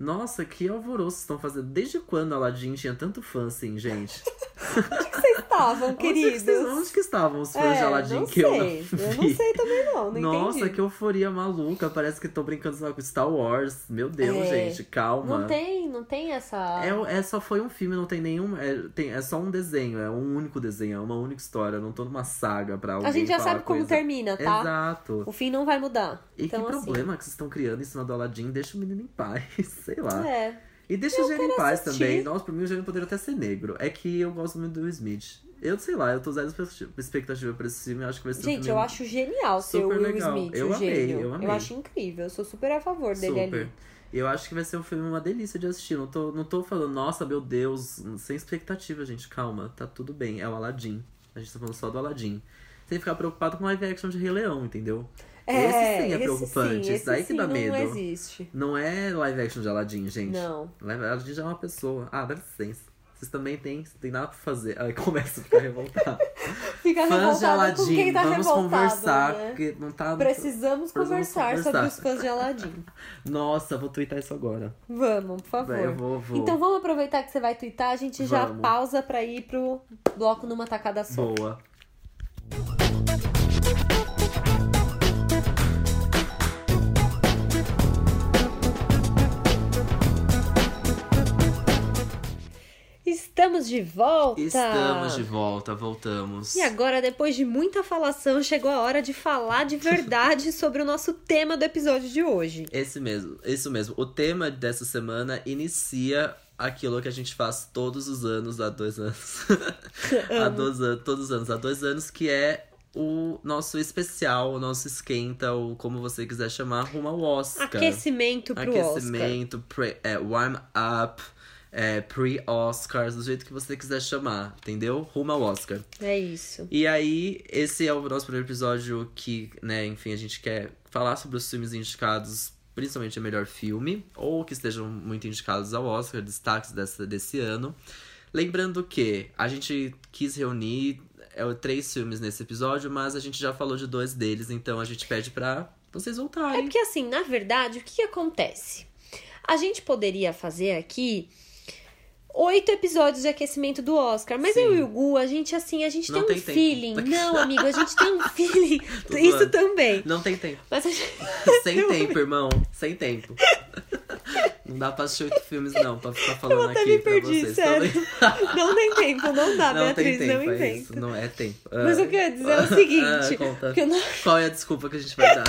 Nossa, que alvoroço estão fazendo. Desde quando Aladdin tinha tanto fã assim, gente? Onde que vocês estavam, Onde, queridos? que, vocês- onde que estavam os fãs de É, Aladdin não que sei. eu não Eu vi? não sei também não, não Nossa, entendi. que euforia maluca. Parece que estão brincando com Star Wars. Meu Deus, É. gente, calma. Não tem, não tem essa... É, é só foi um filme, não tem nenhum. É, tem, é só um desenho, é um único desenho, é uma única história. Eu não tô numa saga pra alguém A gente já sabe como coisa. termina, tá? Exato. O fim não vai mudar. E então, que assim, problema que vocês estão criando em cima do Aladdin? Deixa o menino em paz, sei lá. É. E deixa o gênio em paz assistir. também. Nossa, pra mim o gênio poderia até ser negro. É que eu gosto muito do Will Smith. Eu sei lá, eu tô zero expectativa pra esse filme. Eu acho que vai ser um Gente, filme eu acho genial ser o Will legal. Smith, Eu o amei, gênio. eu amei. acho incrível. Eu sou super a favor dele Super. ali. Eu acho que vai ser um filme uma delícia de assistir. Não tô, não tô falando, nossa, meu Deus, sem expectativa, gente. Calma, tá tudo bem. É o Aladdin. A gente tá falando só do Aladdin. Sem ficar preocupado com live action de Rei Leão, entendeu? É, esse sim é esse preocupante. sim, Isso daí que dá sim medo. Não existe. Não é live action de Aladdin, gente. Não. Live já é uma pessoa. Ah, dá licença. Vocês também têm, tem nada pra fazer. Aí começa a ficar revoltado. Fica Fãs de com Aladdin, tá vamos revoltado, conversar, né? porque não tá. Precisamos Precisamos conversar, sobre conversar. os fãs de Aladdin. Nossa, vou twittar isso agora. Vamos, por favor. Vai, vou, vou. Então vamos aproveitar que você vai twittar, a gente já Vamos. pausa pra ir pro bloco numa tacada só. Boa. Estamos de volta! Estamos de volta, voltamos. E agora, depois de muita falação, chegou a hora de falar de verdade sobre o nosso tema do episódio de hoje. Esse mesmo, isso mesmo. O tema dessa semana inicia aquilo que a gente faz todos os anos, há dois anos. há dois anos, todos os anos, há dois anos, que é o nosso especial, o nosso esquenta, ou como você quiser chamar, rumo ao Oscar. Aquecimento pro Aquecimento, pre, é, warm up, é, pre-Oscars, do jeito que você quiser chamar, entendeu? Rumo ao Oscar. É isso. E aí, esse é o nosso primeiro episódio que, né, enfim, a gente quer falar sobre os filmes indicados, principalmente a melhor filme, ou que estejam muito indicados ao Oscar, destaques dessa, desse ano. Lembrando que a gente quis reunir é, três filmes nesse episódio, mas a gente já falou de dois deles, então a gente pede pra vocês voltarem. É porque, assim, na verdade, o que acontece? A gente poderia fazer aqui oito episódios de aquecimento do Oscar. Mas Sim. eu e o Gu, a gente, assim, a gente Não tem um tem tempo. feeling. Não, amigo, a gente tem um feeling. Isso zoando. também. Não tem tempo. Gente... Sem tempo, irmão. Sem tempo. Não dá pra assistir oito filmes, não, pra ficar falando Eu até aqui me perdi, vocês. sério. Também. Não tem tempo, não dá, Não tem Beatriz, tempo, não é tem isso. Não é tempo. Mas Ah. eu quero dizer é o seguinte. Ah, conta. que eu não... Qual é a desculpa que a gente vai dar?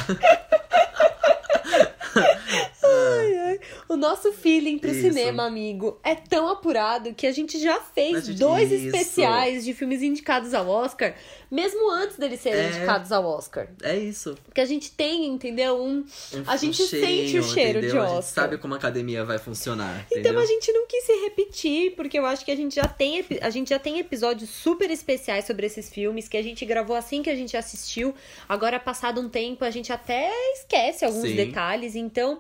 Ai, ai. O nosso feeling pro Isso. cinema, amigo, é tão apurado que a gente já fez gente- dois isso. especiais de filmes indicados ao Oscar, mesmo antes deles serem É. indicados ao Oscar. É isso. Porque a gente tem, entendeu? Um, Um- a gente um sente o cheirinho, cheiro de entendeu? A gente Oscar. sabe como a academia vai funcionar, Então entendeu? a gente não quis se repetir, porque eu acho que a gente já tem a gente já tem episódios super especiais sobre esses filmes que a gente gravou assim que a gente assistiu. Agora passado um tempo, a gente até esquece alguns Sim. detalhes. Então,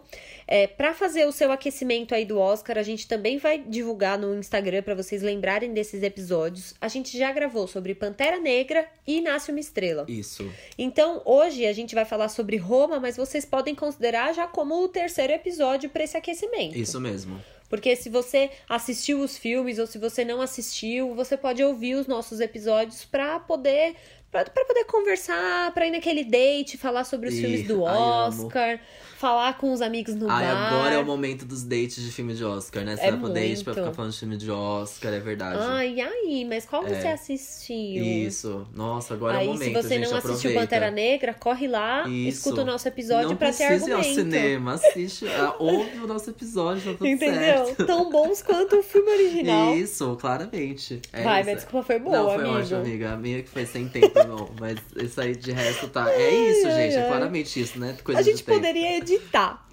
é, para fazer o seu aquecimento aí do Oscar, a gente também vai divulgar no Instagram para vocês lembrarem desses episódios. A gente já gravou sobre Pantera Negra e Nasce uma Estrela. Isso. Então, hoje a gente vai falar sobre Roma, mas vocês podem considerar já como o terceiro episódio para esse aquecimento. Isso mesmo. Porque se você assistiu os filmes ou se você não assistiu, você pode ouvir os nossos episódios pra poder para poder conversar, pra ir naquele date, falar sobre os Ih, filmes do. Oscar, falar com os amigos no Ai, bar. agora é o momento dos dates de filme de Oscar, né? Você É vai pro date pra ficar falando de filme de Oscar, é verdade. Ai, e aí, mas qual você É. assistiu? Isso. Nossa, agora é Aí, o momento, se você gente, não assistiu aproveita. Pantera Negra, corre lá, Isso. escuta o nosso episódio não pra ter precisa ir ao argumento. cinema, assiste, ah, ouve o nosso episódio, tá Entendeu? certo. Tão bons quanto o filme original. Isso, claramente. É Vai, isso. minha desculpa foi boa, Não, foi amigo. ótimo, amiga. A minha que foi sem tempo, não. Mas isso aí de resto tá. É isso, ai, gente. É ai. claramente isso, né? Coisa A gente poderia editar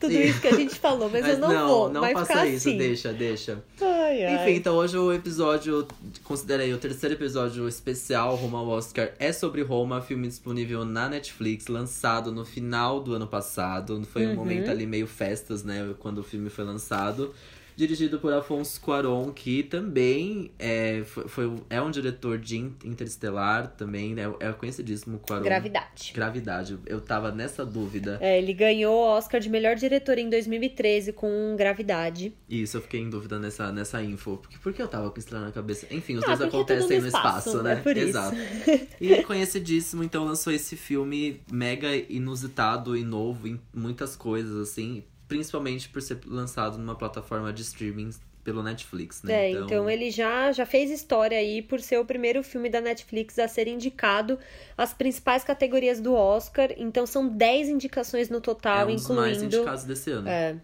tudo Sim. isso que a gente falou, mas, eu não, vou. não vai faça ficar isso, assim. deixa, deixa. Ai, ai. Enfim, então hoje o episódio, considerei o terceiro episódio especial rumo ao Oscar, é sobre Roma, filme disponível na Netflix, lançado no final do ano passado. Foi um Uhum. momento ali meio festas, né, quando o filme foi lançado. Dirigido por Afonso Cuarón, que também é, foi, foi- é um diretor de In- Interestelar, também, né, é conhecidíssimo Cuarón. Gravidade. Gravidade, eu tava nessa dúvida. É, ele ganhou o Oscar de melhor diretor em 2013 com Gravidade. Isso, eu fiquei em dúvida nessa, nessa info. Porque, por que eu tava com isso na cabeça? Enfim, os Ah, dois porque é acontecem no no espaço, espaço, é né? por isso. Exato. E conhecidíssimo, então lançou esse filme mega inusitado e novo em muitas coisas, assim. Principalmente por ser lançado numa plataforma de streaming pelo Netflix, né? É, então... ele já, já fez história aí por ser o primeiro filme da Netflix a ser indicado às principais categorias do Oscar. Então são 10 indicações no é total, um dos mais incluindo. indicados desse ano. É.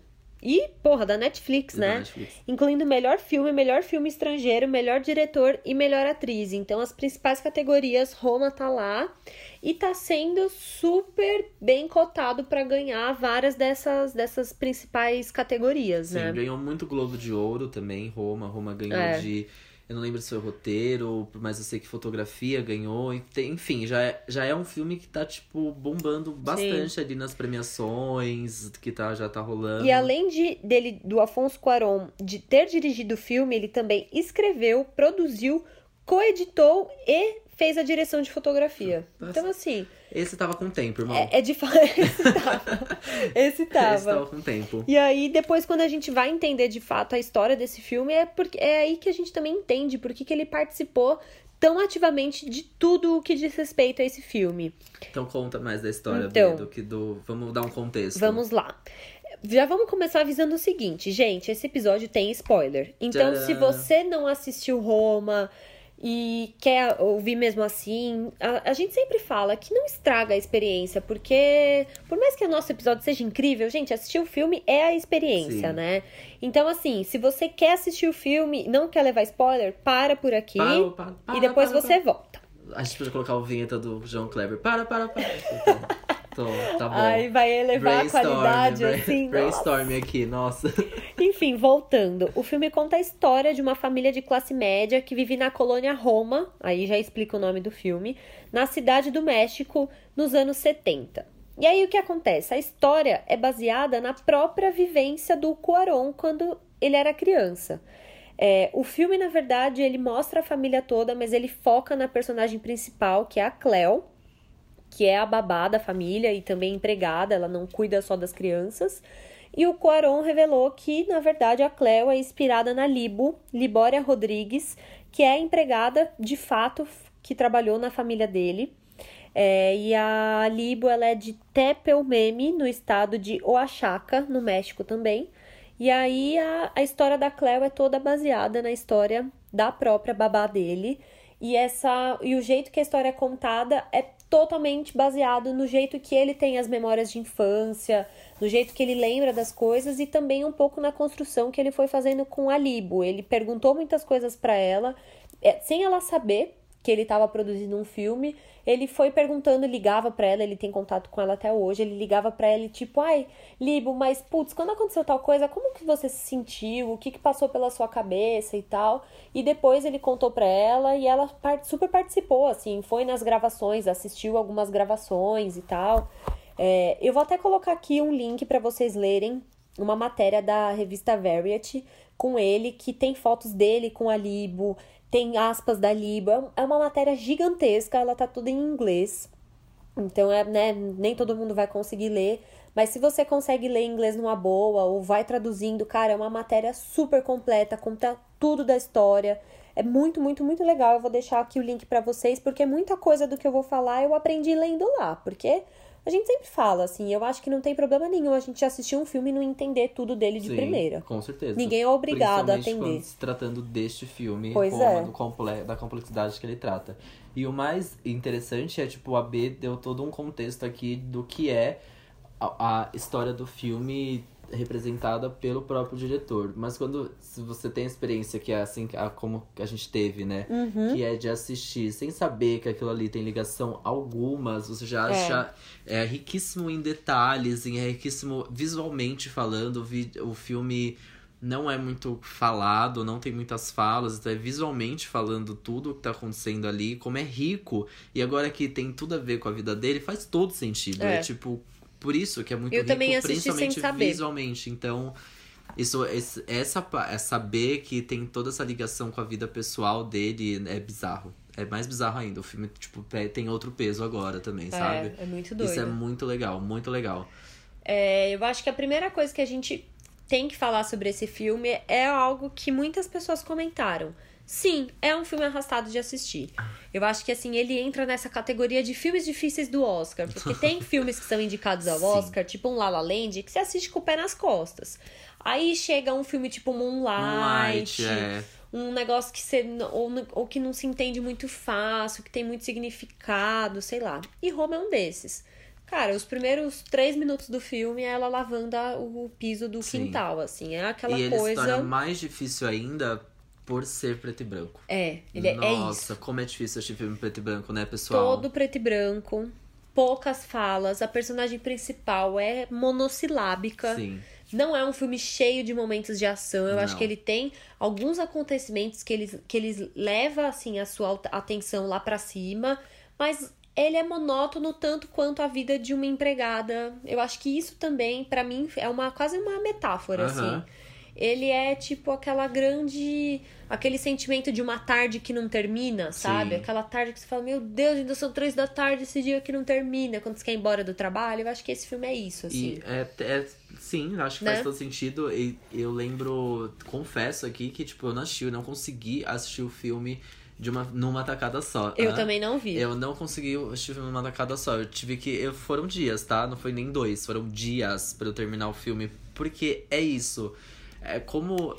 E, porra, da Netflix, da né? Netflix. Incluindo melhor filme, melhor filme estrangeiro, melhor diretor e melhor atriz. Então, as principais categorias, Roma tá lá e tá sendo super bem cotado pra ganhar várias dessas, dessas principais categorias, Sim, né? ganhou muito Globo de Ouro também, Roma. Roma ganhou É. de. Eu não lembro se foi roteiro, mas eu sei que fotografia ganhou. Enfim, já é, já é um filme que tá, tipo, bombando bastante ali nas premiações, que tá, já tá rolando. E além de, dele, do Afonso Cuarón, de ter dirigido o filme, ele também escreveu, produziu, coeditou e fez a direção de fotografia. Nossa. Então, assim, Esse tava com tempo, irmão. é, é de fato. Esse tava. Esse Esse tava. tava com tempo. E aí, depois, quando a gente vai entender de fato a história desse filme, é, porque, é aí que a gente também entende por que que ele participou tão ativamente de tudo o que diz respeito a esse filme. Então conta mais da história Então. Do que do. Vamos dar um contexto. Vamos lá. já vamos começar avisando o seguinte, gente, esse episódio tem spoiler. Então, Tcharam! se você não assistiu Roma e quer ouvir mesmo assim, a, a gente sempre fala que não estraga a experiência, porque por mais que o nosso episódio seja incrível, gente, assistir o filme é a experiência, Sim. né? Então, assim, se você quer assistir o filme e não quer levar spoiler, para por aqui Para, para, para, e depois você volta. A gente pode colocar o vinheta do João Kleber. Para, para, para. Tô, tá bom. Aí vai elevar a qualidade, assim. nossa. Brainstorm aqui, nossa. Enfim, voltando. O filme conta a história de uma família de classe média que vive na colônia Roma, aí já explica o nome do filme, na cidade do México, nos anos 70. E aí o que acontece? A história é baseada na própria vivência do Cuarón quando ele era criança. É, o filme, na verdade, ele mostra a família toda, mas ele foca na personagem principal, que é a Cleo, que é a babá da família e também empregada, ela não cuida só das crianças. E o Cuarón revelou que, na verdade, a Cleo é inspirada na Libo, Libória Rodrigues, que é a empregada, de fato, que trabalhou na família dele. É, e a Libo, ela é de Tepelmeme, no estado de Oaxaca, no México também. E aí a, a história da Cleo é toda baseada na história da própria babá dele. E essa e o jeito que a história é contada é totalmente baseado no jeito que ele tem as memórias de infância, no jeito que ele lembra das coisas e também um pouco na construção que ele foi fazendo com a Libo. Ele perguntou muitas coisas para ela, é, sem ela saber que ele estava produzindo um filme. Ele foi perguntando, ligava para ela, ele tem contato com ela até hoje. Ele ligava para ela, tipo, ai, Libo, mas putz, quando aconteceu tal coisa, como que você se sentiu? O que que passou pela sua cabeça e tal? E depois ele contou pra ela e ela super participou, assim, foi nas gravações, assistiu algumas gravações e tal. É, eu vou até colocar aqui um link para vocês lerem uma matéria da revista Variety com ele, que tem fotos dele com a Libo, tem aspas da Libo. É um- É uma matéria gigantesca, ela tá tudo em inglês. Então, é, né, nem todo mundo vai conseguir ler. Mas se você consegue ler inglês numa boa ou vai traduzindo, cara, é uma matéria super completa, conta tudo da história. É muito, muito, muito legal. Eu vou deixar aqui o link pra vocês, porque muita coisa do que eu vou falar eu aprendi lendo lá. Porque a gente sempre fala, assim, eu acho que não tem problema nenhum a gente assistir um filme e não entender tudo dele de Sim, primeira. Com certeza. Ninguém é obrigado a atender. se tratando deste filme, Pois Roma, é. do comple- da complexidade que ele trata. E o mais interessante é, tipo, a B deu todo um contexto aqui do que é a, a história do filme representada pelo próprio diretor. Mas quando se você tem a experiência que é assim, a, como a gente teve, né? Uhum. Que é de assistir sem saber que aquilo ali tem ligação algumas, você já É. acha é riquíssimo em detalhes, em- é riquíssimo visualmente falando, o, vi- o filme não é muito falado, não tem muitas falas, então é visualmente falando tudo o que tá acontecendo ali, como é rico, e agora que tem tudo a ver com a vida dele, faz todo sentido. É, É. tipo, por isso que é muito Eu rico, também principalmente visualmente. Então, isso, esse- essa, é saber que tem toda essa ligação com a vida pessoal dele é bizarro. É mais bizarro ainda. O filme, tipo, tem outro peso agora também, sabe? É, é muito doido. Isso é muito legal, muito legal. É, eu acho que a primeira coisa que a gente tem que falar sobre esse filme é algo que muitas pessoas comentaram. Sim, é um filme arrastado de assistir. Eu acho que assim, ele entra nessa categoria de filmes difíceis do Oscar, porque tem filmes que são indicados ao Sim. Oscar, tipo um La La Land, que você assiste com o pé nas costas. Aí chega um filme tipo Moonlight, Moonlight, é. um negócio que você ou, ou que não se entende muito fácil, que tem muito significado, sei lá. E Roma é um desses. Cara, os primeiros três minutos do filme é ela lavando o piso do Sim. quintal, assim. É aquela e coisa. torna mais difícil ainda por ser preto e branco. É, ele é- é Nossa, isso. como é difícil assistir filme preto e branco, né, pessoal? Todo preto e branco, poucas falas, a personagem principal é monossilábica. Sim. Não é um filme cheio de momentos de ação. Eu acho Não. que ele tem alguns acontecimentos que eles, que eles leva assim a sua at- atenção lá pra cima, mas ele é monótono tanto quanto a vida de uma empregada. Eu acho que isso também pra mim é uma quase uma metáfora Aham. assim. Ele é tipo aquela grande. aquele sentimento de uma tarde que não termina, sabe? Sim. Aquela tarde que você fala, meu Deus, ainda são três da tarde esse dia que não termina, quando você quer ir embora do trabalho. Eu acho que esse filme é isso, assim. É, é- sim, acho que Né? faz todo sentido. E eu lembro, confesso aqui que, tipo, eu não assisti, eu não consegui assistir o filme de uma, numa tacada só. Eu Ah, também não vi. Eu não consegui assistir o filme numa tacada só. Eu tive que. Eu, foram dias, tá? Não foi nem dois. Foram dias pra eu terminar o filme Porque é isso. É como.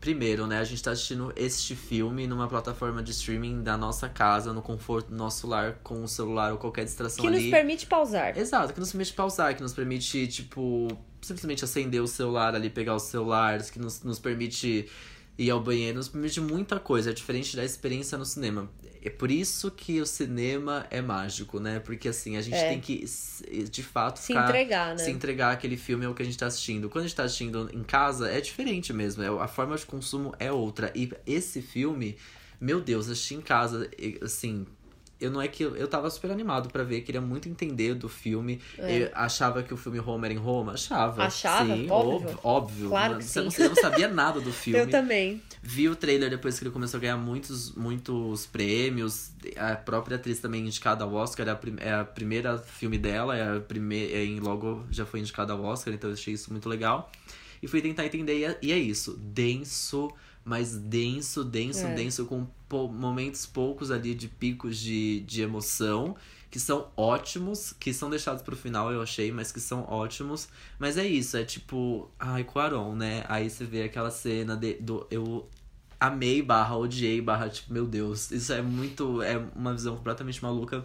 Primeiro, né? A gente tá assistindo este filme numa plataforma de streaming da nossa casa, no conforto do nosso lar, com o celular ou qualquer distração Que ali. nos permite pausar. Exato, que nos permite pausar, que nos permite, tipo, simplesmente acender o celular ali, pegar os celulares, que nos, nos permite ir ao banheiro, nos permite muita coisa. É diferente da experiência no cinema. É por isso que o cinema é mágico, né? Porque assim, a gente É. tem que, de fato, Se ficar entregar, né? se entregar aquele filme ao que a gente tá assistindo. Quando a gente tá assistindo em casa, é diferente mesmo. É, a forma de consumo é outra. E esse filme, meu Deus, assisti em casa, assim. Eu não é que eu, tava super animado pra ver, queria muito entender do filme. Eu achava que o filme Roma era em Roma, achava. É. Achava? Sim, Óbvio. óbvio. Claro Mas que você, não, sim. você não sabia nada do filme. Eu também. Vi o trailer depois que ele começou a ganhar muitos, muitos prêmios. A própria atriz também indicada ao Oscar. É a, prim é a primeira filme dela. É a primeira, em logo já foi indicada ao Oscar. Então eu achei isso muito legal. E fui tentar entender. e é- E é isso. Denso, mas denso, denso, É. denso. Com pou- momentos poucos ali de picos de, de emoção. Que são ótimos. Que são deixados pro final, eu achei. Mas que são ótimos. Mas é isso. É tipo... Ai, Quaron, né? Aí você vê aquela cena de, do... Eu amei barra odiei barra tipo meu Deus isso é muito é uma visão completamente maluca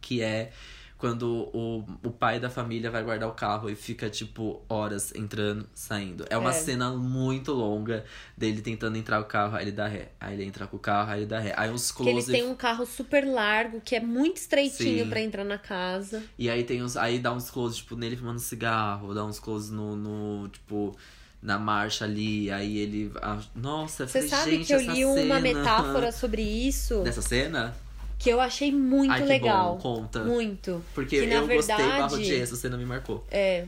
que é quando o, o pai da família vai guardar o carro e fica tipo horas entrando saindo é uma É. cena muito longa dele tentando entrar o carro aí ele dá ré aí ele entra com o carro aí ele dá ré aí uns Que eles close têm um carro super largo, que é muito estreitinho pra entrar na casa. E aí tem uns. Aí dá uns close, tipo, nele fumando cigarro, dá uns close no, no tipo, na marcha ali, aí ele. nossa, Você sabe gente, que eu li uma cena- metáfora sobre isso Dessa cena? Que eu achei muito Ai, que legal. bom, conta. Muito. Porque que, na eu gostei, verdade- barro odiei, essa cena me marcou. É.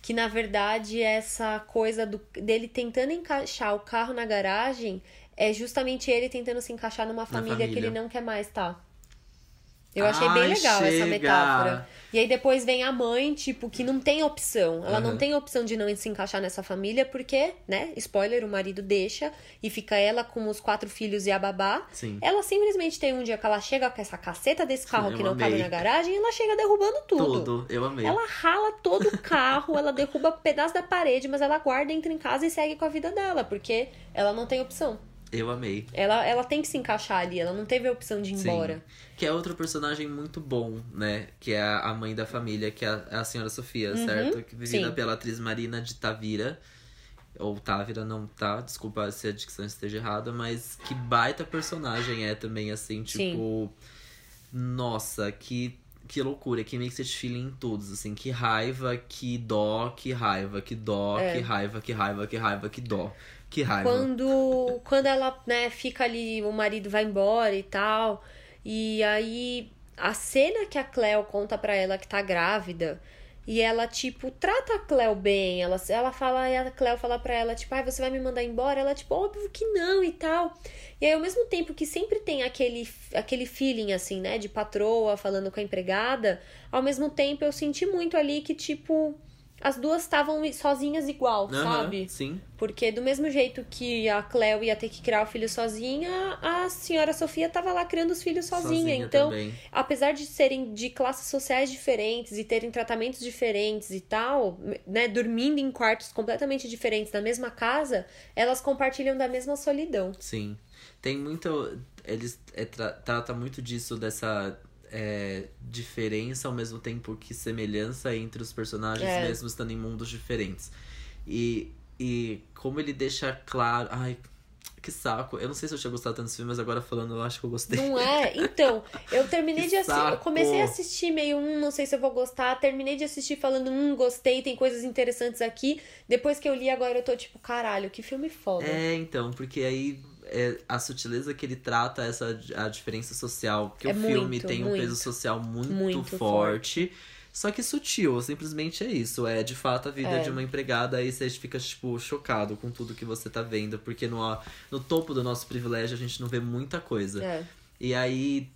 Que na verdade essa coisa do, dele tentando encaixar o carro na garagem é justamente ele tentando se encaixar numa família, que família. ele não quer mais tá. Eu achei bem Ai, legal essa chega! metáfora. E aí depois vem a mãe, tipo, que não tem opção. Ela não Aham. tem opção de não se encaixar nessa família, porque, né? Spoiler, o marido deixa e fica ela com os quatro filhos e a babá. Sim. Ela simplesmente tem um dia que ela chega com essa caceta desse carro Eu que não cabe na garagem e ela chega derrubando tudo. Tudo, eu amei. Ela rala todo o carro, ela derruba um pedaço da parede, mas ela guarda, entra em casa e segue com a vida dela, porque ela não tem opção. Eu amei. Ela, ela tem que se encaixar ali, ela não teve a opção de ir Sim. embora. Que é outro personagem muito bom, né? Que é a mãe da família, que é a, é a senhora Sofia, certo? Que vivida Uhum. sim. pela atriz Marina de Tavira. Ou Távira, não tá, desculpa se a dicção esteja errada, mas que baita personagem é também, assim, tipo. Nossa, que, que loucura, que mixed feeling em todos, assim, que raiva, que dó, que raiva, que dó, É. que raiva, que raiva, que raiva, que dó, que raiva. Quando, quando ela, né, fica ali, o marido vai embora e tal. E aí, a cena que a Cleo conta pra ela que tá grávida. E ela, tipo, trata a Cleo bem. Ela, ela fala, e a Cleo fala pra ela, tipo, ai, você vai me mandar embora? Ela, tipo, óbvio que não e tal. E aí, ao mesmo tempo que sempre tem aquele, aquele feeling, assim, né, de patroa falando com a empregada, ao mesmo tempo eu senti muito ali que, tipo, as duas estavam sozinhas igual, Aham, sabe? Sim. Porque do mesmo jeito que a Cleo ia ter que criar o filho sozinha, a senhora Sofia tava lá criando os filhos sozinha. então, também. apesar de serem de classes sociais diferentes e terem tratamentos diferentes e tal, né, dormindo em quartos completamente diferentes na mesma casa, elas compartilham da mesma solidão. Sim. Tem muito. Eles é, tra trata muito disso, dessa é, diferença ao mesmo tempo que semelhança entre os personagens, É. mesmo estando em mundos diferentes. E, e como ele deixa claro. Ai, que saco. Eu não sei se eu tinha gostado tanto desse filme, mas agora falando, eu acho que eu gostei. Não é? Então, eu terminei de assistir. Eu comecei a assistir meio, hum, não sei se eu vou gostar. Terminei de assistir falando, hum, gostei, tem coisas interessantes aqui. Depois que eu li, agora eu tô tipo, caralho, que filme foda. É, então, porque aí é, a sutileza que ele trata essa a diferença social, porque É o filme muito, tem um muito. peso social muito, Muito forte. Só que sutil, simplesmente é isso. É de fato a vida É. de uma empregada, aí você fica, tipo, chocado com tudo que você tá vendo, porque no, no topo do nosso privilégio a gente não vê muita coisa. É. E aí.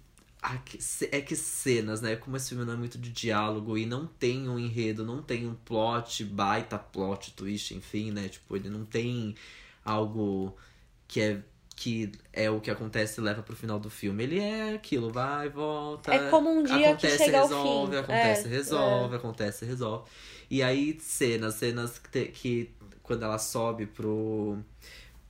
É que cenas, né? Como esse filme não é muito de diálogo e não tem um enredo, não tem um plot, baita plot, twist, enfim, né? Tipo, ele não tem algo que é que é o que acontece e leva pro final do filme. Ele é aquilo, vai, volta. É como um dia acontece, que chega resolve, ao fim. Acontece, É, resolve, acontece, resolve. E aí, cenas, cenas que, que quando ela sobe pro.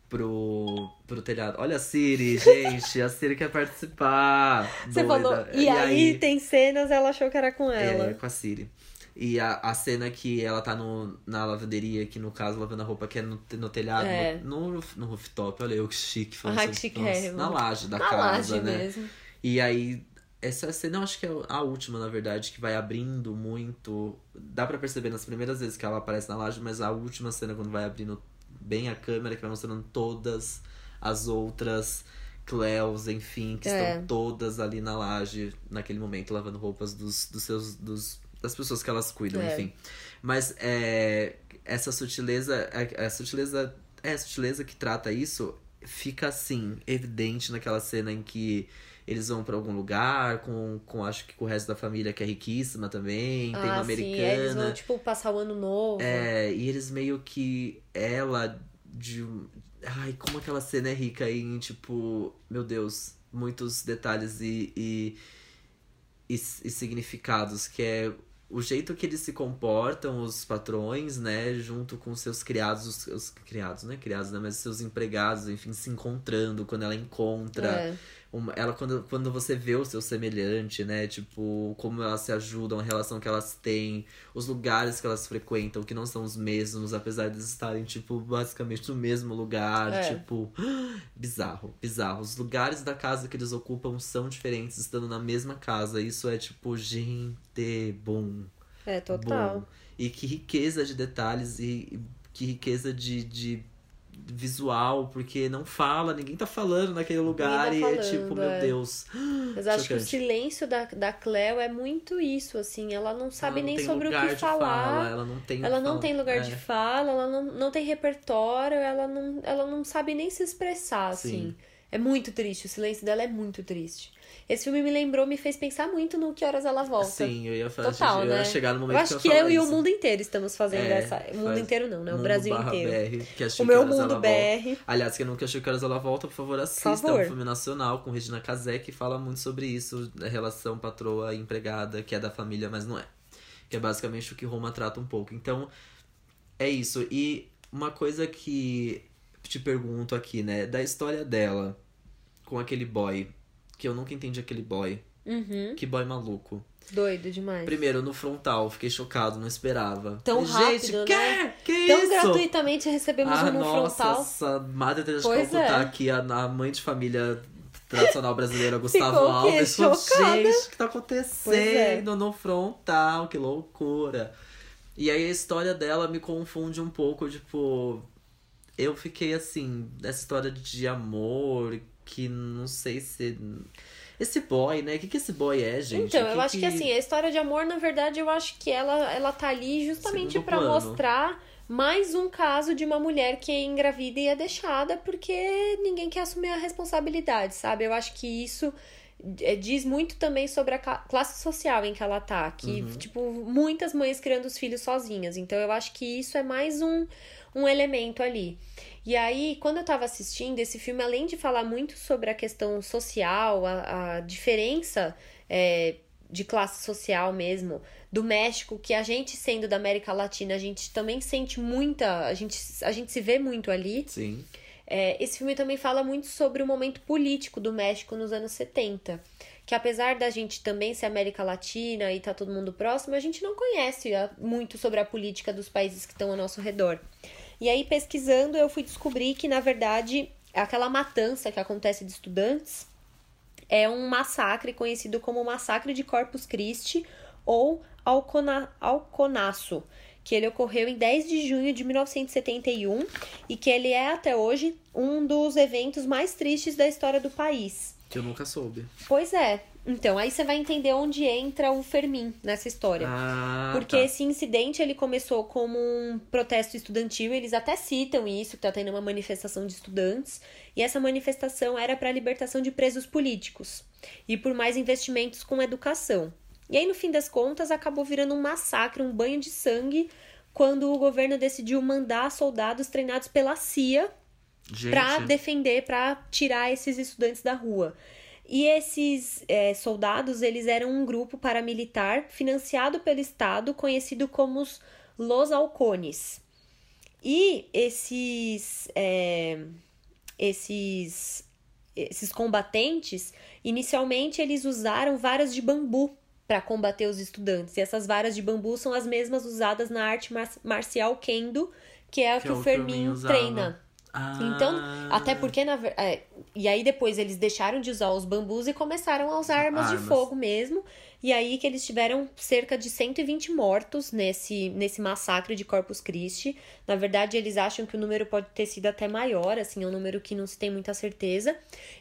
Pro, pro telhado. Olha a Siri, gente. A Siri quer participar. Você Doida. falou. E, aí, tem cenas, ela achou que era com ela. É, com a Siri. E a, a cena que ela tá no, na lavanderia, que no caso, lavando a roupa, que é no, no telhado, É. no, no, no rooftop. Olha eu que chique falando Ai, sobre- que Nossa, chiquérrimo. Na laje da Na casa, laje né? mesmo. E aí, essa cena eu acho que é a última, na verdade, que vai abrindo muito. Dá pra perceber nas primeiras vezes que ela aparece na laje, mas a última cena, quando vai abrindo bem a câmera, que vai mostrando todas as outras Cleos, enfim, que É. estão todas ali na laje, naquele momento, lavando roupas dos, dos seus. Dos, das pessoas que elas cuidam, É. enfim. Mas é, essa sutileza. A, a sutileza. É, a sutileza que trata isso fica assim, evidente naquela cena em que eles vão pra algum lugar, com, com acho que com o resto da família que é riquíssima também, tem uma ah, sim. americana. Eles vão, tipo, passar o ano novo. É, e eles meio que. Ela de. Ai, como aquela cena é rica em, tipo. Meu Deus, muitos detalhes e. e, e, e significados, que é o jeito que eles se comportam, os patrões, né, junto com seus criados, os, os criados, né, criados, né, mas seus empregados, enfim, se encontrando, quando ela encontra É. uma- ela quando, quando você vê o seu semelhante, né? Tipo, como elas se ajudam, a relação que elas têm, os lugares que elas frequentam, que não são os mesmos, apesar de estarem, tipo, basicamente no mesmo lugar. É. Tipo, bizarro, bizarro. Os lugares da casa que eles ocupam são diferentes, estando na mesma casa. Isso é, tipo, gente, bom. É, total. Bom. E que riqueza de detalhes e e que riqueza de, de visual, porque não fala, ninguém tá falando naquele lugar tá e é falando, tipo, meu é. Deus. Mas acho que o silêncio da, da Cleo é muito isso, assim. Ela não sabe ela não nem sobre o que falar. Fala, ela não tem Ela não fala- tem lugar é. de fala, ela não, não tem repertório, ela não, ela não sabe nem se expressar, assim. Sim. É muito triste, o silêncio dela é muito triste. Esse filme me lembrou, me fez pensar muito no Que Horas Ela Volta. Sim, eu ia falar, Total, eu né? ia chegar no momento Eu acho que que eu eu e o mundo inteiro estamos fazendo É, essa. O mundo inteiro não, né? O Brasil inteiro. BR, assistiu O meu mundo Ela Volta. BR. Aliás, quem nunca assistiu Que Horas Ela Volta, por favor, assista. É favor. um filme nacional com Regina Casé que fala muito sobre isso, da relação patroa e empregada, que é da família, mas não é. Que é basicamente o que Roma trata um pouco. Então, é isso. E uma coisa que te pergunto aqui, né? Da história dela com aquele boy, que eu nunca entendi aquele boy. Uhum. Que boy maluco. Doido demais. Primeiro, no frontal, fiquei chocado, não esperava. Tão Falei, rápido, Gente, né? que? Que Tão isso? gratuitamente recebemos ah, um no nossa, frontal. essa Madre Teresa de Calcutá é. aqui, a, a mãe de família tradicional brasileira, Gustavo Ficou? Alves. Chocada. gente, o que tá é. acontecendo no frontal? Que loucura. E aí a história dela me confunde um pouco, tipo... Eu fiquei assim, essa história de amor, que não sei se... Esse boy, né? O que, que esse boy é, gente? Então, Que eu acho que... assim, a história de amor, na verdade, eu acho que ela, ela tá ali justamente plano. mostrar mais um caso de uma mulher que é engravida e é deixada porque ninguém quer assumir a responsabilidade, sabe? Eu acho que isso é, diz muito também sobre a classe social em que ela tá. Que, Uhum. tipo, muitas mães criando os filhos sozinhas. Então, eu acho que isso é mais um, um elemento ali. E aí, quando eu tava assistindo, esse filme, além de falar muito sobre a questão social, a, a diferença é, de classe social mesmo, do México, que a gente sendo da América Latina, a gente também sente muita. A gente, a gente se vê muito ali. Sim. É, esse filme também fala muito sobre o momento político do México nos anos 70. Que apesar da gente também ser América Latina e tá todo mundo próximo, a gente não conhece ah, muito sobre a política dos países que estão ao nosso redor. E aí, pesquisando, eu fui descobrir que, na verdade, aquela matança que acontece de estudantes é um massacre conhecido como Massacre de Corpus Christi ou Alcona, Alconaço, que ele ocorreu em 10 de junho de 1971 e que ele é até hoje um dos eventos mais tristes da história do país. Que eu nunca soube. Pois é. Então, aí você vai entender onde entra o Fermin nessa história. Ah, Porque tá. esse incidente ele começou como um protesto estudantil, eles até citam isso, que tá tendo uma manifestação de estudantes, e essa manifestação era para a libertação de presos políticos e por mais investimentos com educação. E aí, no fim das contas, acabou virando um massacre, um banho de sangue, quando o governo decidiu mandar soldados treinados pela CIA Pra defender, pra tirar esses estudantes da rua. E esses é, soldados, eles eram um grupo paramilitar financiado pelo Estado, conhecido como os Los Halcones. E esses, é, esses, esses combatentes, inicialmente eles usaram varas de bambu para combater os estudantes. E essas varas de bambu são as mesmas usadas na arte mar marcial Kendo, que é o que, Que é o Fermin Fermin treina. Ah. Então, até porque na é, e aí depois eles deixaram de usar os bambus e começaram a usar armas, de Armas. fogo mesmo. E aí que eles tiveram cerca de 120 mortos nesse, nesse massacre de Corpus Christi. Na verdade, eles acham que o número pode ter sido até maior, assim, é um número que não se tem muita certeza.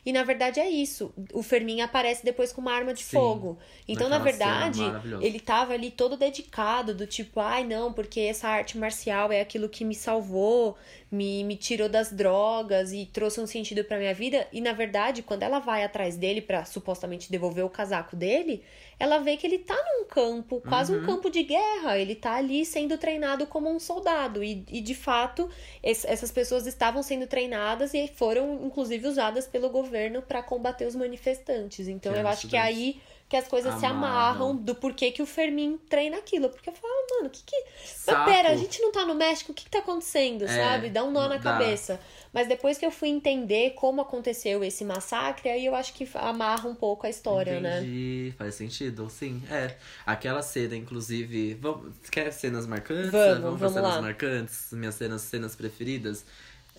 E na verdade é isso. O Fermin aparece depois com uma arma de Sim, fogo. Então, na verdade, ele tava ali todo dedicado, do tipo, ai não, porque essa arte marcial é aquilo que me salvou, me, me tirou das drogas e trouxe um sentido pra minha vida. E na verdade, quando ela vai atrás dele pra supostamente devolver o casaco dele, ela vê que ele tá num campo, quase Uhum. um campo de guerra. Ele tá ali sendo treinado como um soldado. E, e de fato, es- essas pessoas estavam sendo treinadas e foram, inclusive, usadas pelo governo pra combater os manifestantes. Então Que eu acho que aí que as coisas se Amarram. do porquê que o Fermin treina aquilo. Porque eu falo, ah, mano, o que que. Mas Saco. pera, a gente não tá no México, o que que tá acontecendo, É, sabe? Dá um nó na dá. cabeça. Mas depois que eu fui entender como aconteceu esse massacre, aí eu acho que amarra um pouco a história, né? Entendi, faz sentido, sim. É, aquela cena, inclusive. Vamos, quer cenas marcantes? Vamos, pra vamos cenas lá. marcantes, minhas cenas, cenas preferidas.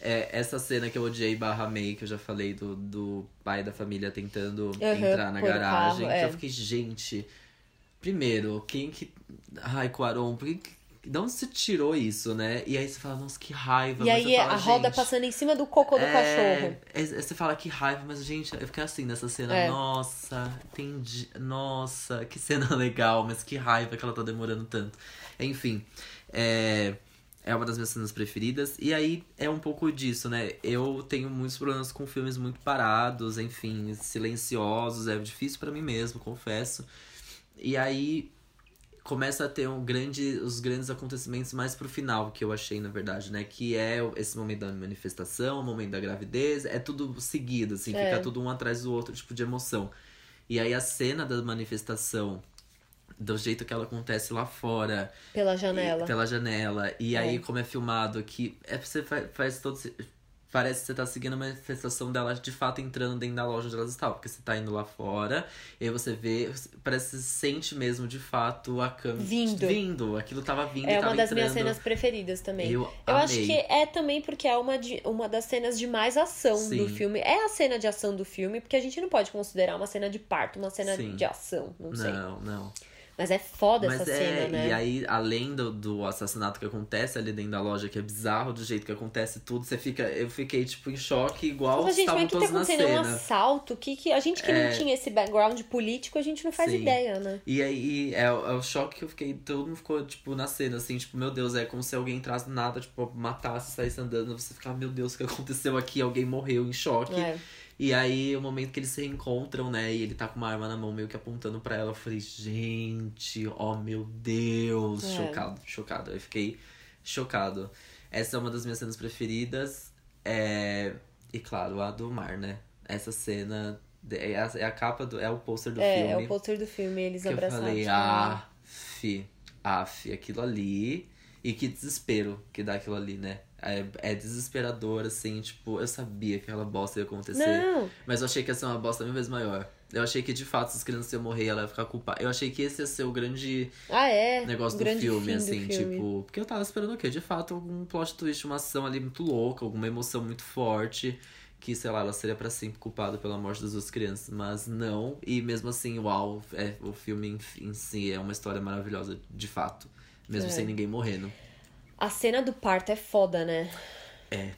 É, essa cena que eu odiei barra May, que eu já falei do, do pai da família tentando entrar na garagem. carro, que é. eu fiquei, gente. Primeiro, quem que. Ai, Quaron, por que. De onde você tirou isso, né? E aí você fala, nossa, que raiva. E aí fala, a roda passando em cima do cocô do é, cachorro. é, Você fala que raiva, mas, gente, eu fiquei assim nessa cena. É. Nossa, entendi. Nossa, que cena legal, mas que raiva que ela tá demorando tanto. Enfim, é, é uma das minhas cenas preferidas. E aí é um pouco disso, né? Eu tenho muitos problemas com filmes muito parados, enfim, silenciosos. É difícil pra mim mesmo, confesso. E aí começa a ter um grande, os grandes acontecimentos mais pro final, que eu achei, na verdade, né? Que é esse momento da manifestação, o momento da gravidez, é tudo seguido, assim, É. fica tudo um atrás do outro, tipo, de emoção. E aí a cena da manifestação, do jeito que ela acontece lá fora, Pela e- janela. pela janela, e aí É. como é filmado, que é, você faz, faz todo. Parece que você tá seguindo a manifestação dela de fato entrando dentro da loja onde elas estavam. Porque você tá indo lá fora, e aí você vê, parece que você sente mesmo de fato a câmera Vindo. vindo. Aquilo tava vindo e É uma das minhas entrando. cenas preferidas também. Eu, Eu acho que é também porque é uma, de, uma das cenas de mais ação Sim. do filme. É a cena de ação do filme, porque a gente não pode considerar uma cena de parto, uma cena Sim. de ação, não, sei. Não, não. Mas é foda Mas essa é, cena, né? e aí, além do, do assassinato que acontece ali dentro da loja, que é bizarro do jeito que acontece tudo, você fica. Eu fiquei, tipo, em choque, igual Mas, gente, estavam o que tá na acontecendo? É um assalto? Que, que, a gente que É. não tinha esse background político, a gente não faz Sim. ideia, né? E aí, é, o- é o choque que eu fiquei, todo mundo ficou, tipo, na cena, assim, tipo, meu Deus, é como se alguém entrasse nada, tipo, matasse, saísse andando, você ficava, meu Deus, o que aconteceu aqui? Alguém morreu em choque. É. E aí, o momento que eles se reencontram, né, e ele tá com uma arma na mão, meio que apontando pra ela, eu falei, gente, oh meu Deus, É. chocado, chocado. Eu fiquei chocado. Essa é uma das minhas cenas preferidas, é... e claro, a do mar, né, essa cena... É a, é a capa do. É o pôster do É, filme. é o pôster do filme, eles Que eu abraçados. falei, fi, af, aquilo ali. E que desespero que dá aquilo ali, né? É, é desesperador, assim, tipo, eu sabia que aquela bosta ia acontecer. Não, Mas eu achei que ia ser uma bosta mil vezes maior. Eu achei que de fato as crianças iam morrer, ela ia ficar culpada. Eu achei que esse ia ser o grande ah, é. negócio o do filme, fim do assim, filme. tipo. Porque eu tava esperando o quê? De fato, algum plot twist, uma ação ali muito louca, alguma emoção muito forte. Que, sei lá, ela seria pra sempre culpada pela morte das duas crianças. Mas não. E mesmo assim, uau, é, o filme em, em si é uma história maravilhosa, de fato. Mesmo É. sem ninguém morrendo. A cena do parto é foda, né? É.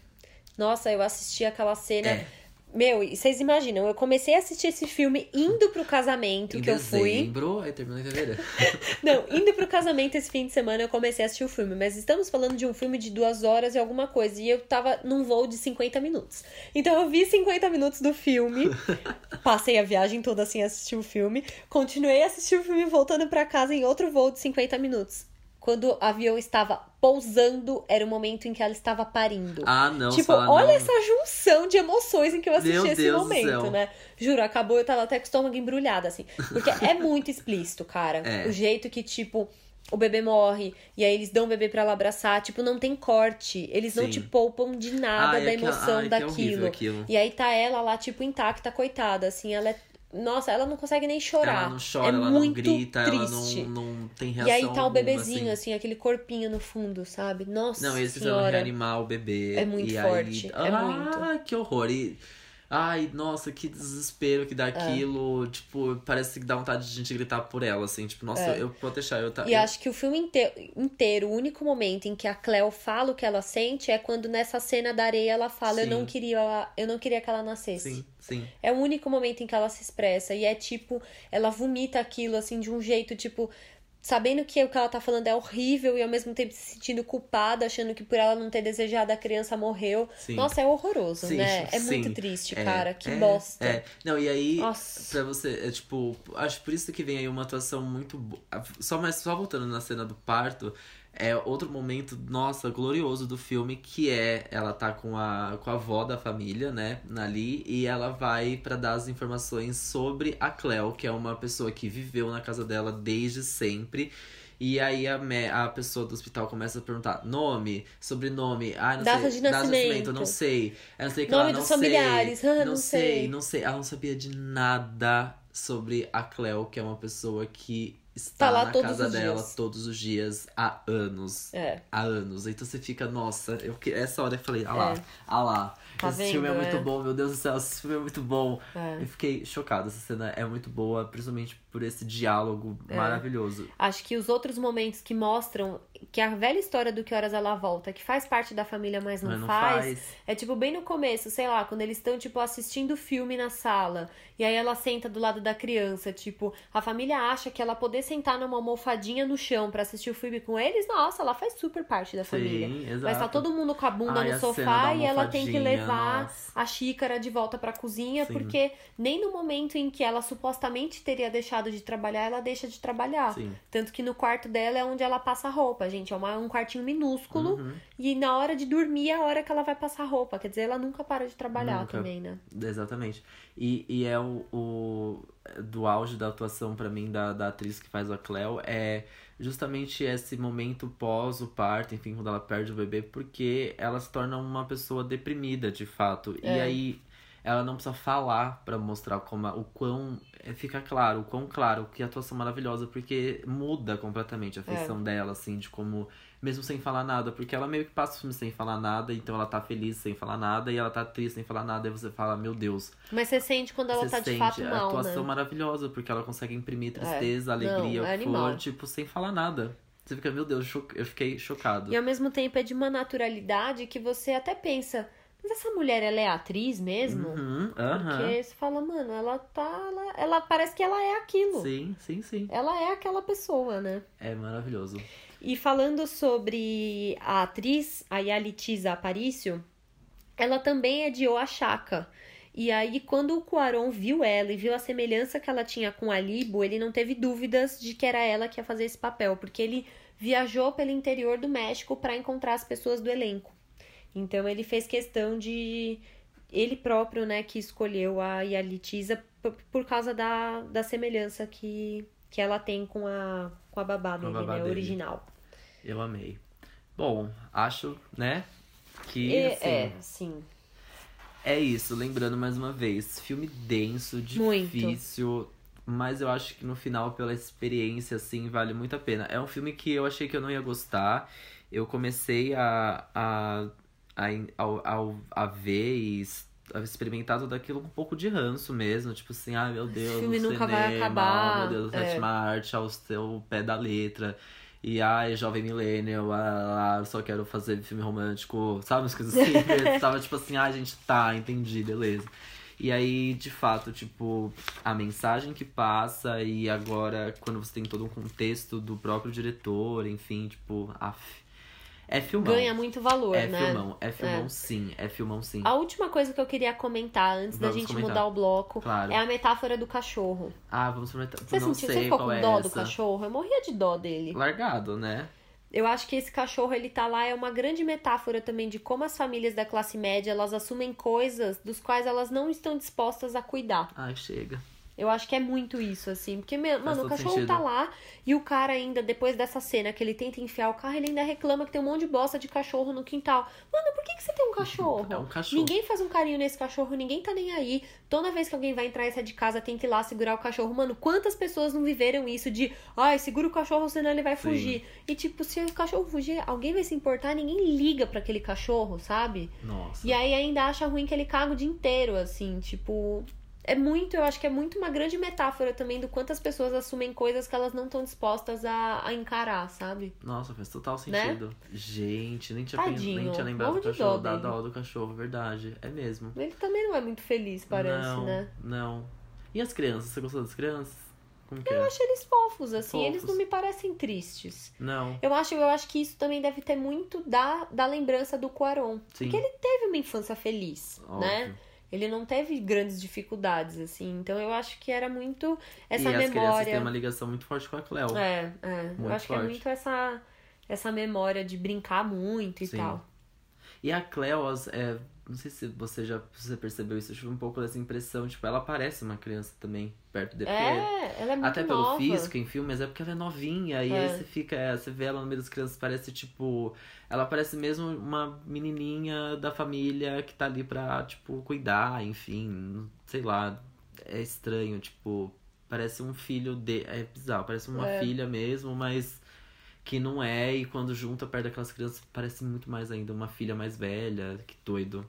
Nossa, eu assisti aquela cena. É. Meu, e vocês imaginam, eu comecei a assistir esse filme indo pro casamento Em que eu fui. dezembro, aí terminou em fevereiro. Não, indo pro casamento esse fim de semana eu comecei a assistir o filme, mas estamos falando de um filme de duas horas e alguma coisa, e eu tava num voo de 50 minutos. Então eu vi 50 minutos do filme, passei a viagem toda assim a assistir o filme, continuei a assistir o filme voltando pra casa em outro voo de 50 minutos. Quando o avião estava pousando, era o momento em que ela estava parindo. Ah, não. tipo, fala olha não. essa junção de emoções em que eu assisti Meu esse Deus momento, né? Juro, acabou, eu tava até com o estômago embrulhado, assim. Porque é muito explícito, cara. É. O jeito que, tipo, o bebê morre, e aí eles dão o bebê pra ela abraçar, tipo, não tem corte. Eles não Sim. te poupam de nada da é emoção que é daquilo. aquilo. E aí tá ela lá, tipo, intacta, coitada, assim, ela é. Nossa, ela não consegue nem chorar. Ela não chora, é ela não muito grita, triste. ela não, não tem E reação aí tá o bebezinho, assim. assim. aquele corpinho no fundo, sabe? Nossa Não, eles senhora. reanimar o bebê. É muito e forte, Aí... é ah, muito. que horror. E... Ai, nossa, que desespero que dá É. aquilo. Tipo, parece que dá vontade de a gente gritar por ela, assim. Tipo, nossa, É. eu vou deixar, eu tá. E eu- acho que o filme inte- inteiro, o único momento em que a Cleo fala o que ela sente é quando nessa cena da areia ela fala: eu não queria, eu não queria que ela nascesse. Sim, sim. É o único momento em que ela se expressa. E é tipo, ela vomita aquilo assim de um jeito, tipo, sabendo que o que ela tá falando é horrível e ao mesmo tempo se sentindo culpada, achando que por ela não ter desejado a criança morreu. Sim. Nossa, é horroroso, Sim, né? É sim. muito triste, É, cara. Que é, bosta. É. Não, e aí, Nossa. pra você, é tipo, acho por isso que vem aí uma atuação muito boa. Só, mas só voltando na cena do parto, é outro momento, nossa, glorioso do filme, que é ela tá com a, com a avó da família, né, ali, e ela vai pra dar as informações sobre a Cleo, que é uma pessoa que viveu na casa dela desde sempre. E aí a, me- a pessoa do hospital começa a perguntar nome, sobrenome, ah, não Data sei, de data nascimento. não sei. Aí não sei que Nome ela, não dos sei, familiares, ah, não sei, sei. não sei. Ela não sabia de nada sobre a Cleo, que é uma pessoa que está Tá lá na todos casa os dela dias. todos os dias há anos. É. Há anos. Então você fica, nossa, eu, que- essa hora eu falei, ah lá, É. ah lá. Tá esse filme é vendo, muito é? bom, meu Deus do céu, esse filme é muito bom. É. Eu fiquei chocada, essa cena é muito boa, principalmente por esse diálogo É. maravilhoso. Acho que os outros momentos que mostram que a velha história do que horas ela volta, que faz parte da família, mas não, Mas não faz, faz. é tipo bem no começo, sei lá, quando eles estão tipo assistindo filme na sala, e aí ela senta do lado da criança, tipo, a família acha que ela poder sentar numa almofadinha no chão pra assistir o filme com eles, nossa, ela faz super parte da família. Sim, exato. Mas tá todo mundo com a bunda Ai, no a sofá e ela tem que levar nossa. a xícara de volta pra cozinha, Sim. porque nem no momento em que ela supostamente teria deixado de trabalhar, ela deixa de trabalhar. Sim. Tanto que no quarto dela é onde ela passa roupa, gente. É uma- um quartinho minúsculo. Uhum. E na hora de dormir é a hora que ela vai passar roupa. Quer dizer, ela nunca para de trabalhar Nunca. também, né? Exatamente. E, e é o, o- do auge da atuação pra mim da, da atriz que faz a Cleo é justamente esse momento pós o parto, enfim, quando ela perde o bebê, porque ela se torna uma pessoa deprimida, de fato. E É. aí ela não precisa falar pra mostrar como o quão é, fica claro, o quão claro que a atuação é maravilhosa, porque muda completamente a feição dela, assim, de como mesmo sem falar nada, porque ela meio que passa o filme sem falar nada, então ela tá feliz sem falar nada, e ela tá triste sem falar nada, e você fala, meu Deus, Mas você sente quando ela você tá de sente fato a mal, atuação né? maravilhosa, porque ela consegue imprimir É. tristeza, Não, alegria, é o que animal. for, tipo, sem falar nada. Você fica, meu Deus, eu fiquei chocado. E ao mesmo tempo é de uma naturalidade que você até pensa, mas essa mulher, ela é atriz mesmo? Uhum, aham. Porque você fala, mano, ela tá. Ela, ela parece que ela é aquilo. Sim, sim, sim. Ela é aquela pessoa, né? É maravilhoso. E falando sobre a atriz, a Yalitza Aparicio, ela também é de Oaxaca. E aí, quando o Cuarón viu ela e viu a semelhança que ela tinha com a Libo, ele não teve dúvidas de que era ela que ia fazer esse papel, porque ele viajou pelo interior do México para encontrar as pessoas do elenco. Então, ele fez questão de. Ele próprio, né, que escolheu a Yalitza por, por causa da, da semelhança que, que ela tem com a, com a babá Com a dele, babá né, dele. original. Eu amei. Bom, acho, né, que, E- assim, é, sim. É isso, lembrando mais uma vez, filme denso, Muito. difícil, mas eu acho que no final, pela experiência, assim, vale muito a pena. É um filme que eu achei que eu não ia gostar. Eu comecei a, a, ao- ao- a ver e experimentar tudo aquilo com um pouco de ranço mesmo. Tipo assim, ai meu Deus, filme o nunca cinema, vai acabar, meu Deus, é. sétima arte ao seu pé da letra. E ai, jovem millennial, ah, ah, só quero fazer filme romântico, sabe? Umas coisas assim. Tava tipo assim, ai, gente, tá, entendi, beleza. E aí, de fato, tipo, a mensagem que passa e agora, quando você tem todo um contexto do próprio diretor, enfim, tipo, af, é filmão. Ganha muito valor, é né? filmão, é filmão sim, é filmão sim. A última coisa que eu queria comentar antes da Vamos gente comentar. mudar o bloco Claro. é a metáfora do cachorro. Ah, vamos comentar. Você não sentiu, sei você ficou com é dó essa. do cachorro? Eu morria de dó dele. Largado, né? Eu acho que esse cachorro, ele tá lá, é uma grande metáfora também de como as famílias da classe média, elas assumem coisas dos quais elas não estão dispostas a cuidar. Ai, chega. Eu acho que é muito isso, assim. Porque, mano, o cachorro sentido. tá lá e o cara ainda, depois dessa cena que ele tenta enfiar o carro, ele ainda reclama que tem um monte de bosta de cachorro no quintal. Mano, por que, que você tem um cachorro? É um cachorro. Ninguém faz um carinho nesse cachorro, ninguém tá nem aí. Toda vez que alguém vai entrar e sair de casa, tem que ir lá segurar o cachorro. Mano, quantas pessoas não viveram isso de, ai, segura o cachorro, senão ele vai Sim. fugir. E, tipo, se o cachorro fugir, alguém vai se importar, ninguém liga pra aquele cachorro, sabe? Nossa. E aí ainda acha ruim que ele caga o dia inteiro, assim, tipo. É muito, eu acho que é muito uma grande metáfora também do quantas pessoas assumem coisas que elas não estão dispostas a, a encarar, sabe? Nossa, faz total Né? sentido. Gente, nem tinha, Tadinho, nem tinha lembrado do cachorro, da dó do cachorro, verdade. É mesmo. Ele também não é muito feliz, parece, não, né? Não. E as crianças? Você gostou das crianças? Eu é? acho eles fofos, assim, eles Fofos. não me parecem tristes. Não. Eu acho, eu acho que isso também deve ter muito da, da lembrança do. Sim. Porque ele teve uma infância feliz, né? Ele não teve grandes dificuldades, assim. Então eu acho que era muito essa e as crianças memória. têm uma ligação muito forte com a Cleo. É, é. eu Muito acho que é forte. muito essa, essa memória de brincar muito e Sim. tal. E a Cleo, é, não sei se você já você percebeu isso, eu tive um pouco dessa impressão. Tipo, ela parece uma criança também, perto de É, ela é muito Até pelo nova. físico em filme, mas é porque ela é novinha. E É. aí você fica, é, você vê ela no meio das crianças, parece tipo. Ela parece mesmo uma menininha da família que tá ali pra, tipo, cuidar, enfim. Sei lá. É estranho, tipo. Parece um filho de. É bizarro, parece uma É. filha mesmo, mas que não é. E quando junta perto daquelas crianças, parece muito mais ainda uma filha mais velha. Que doido.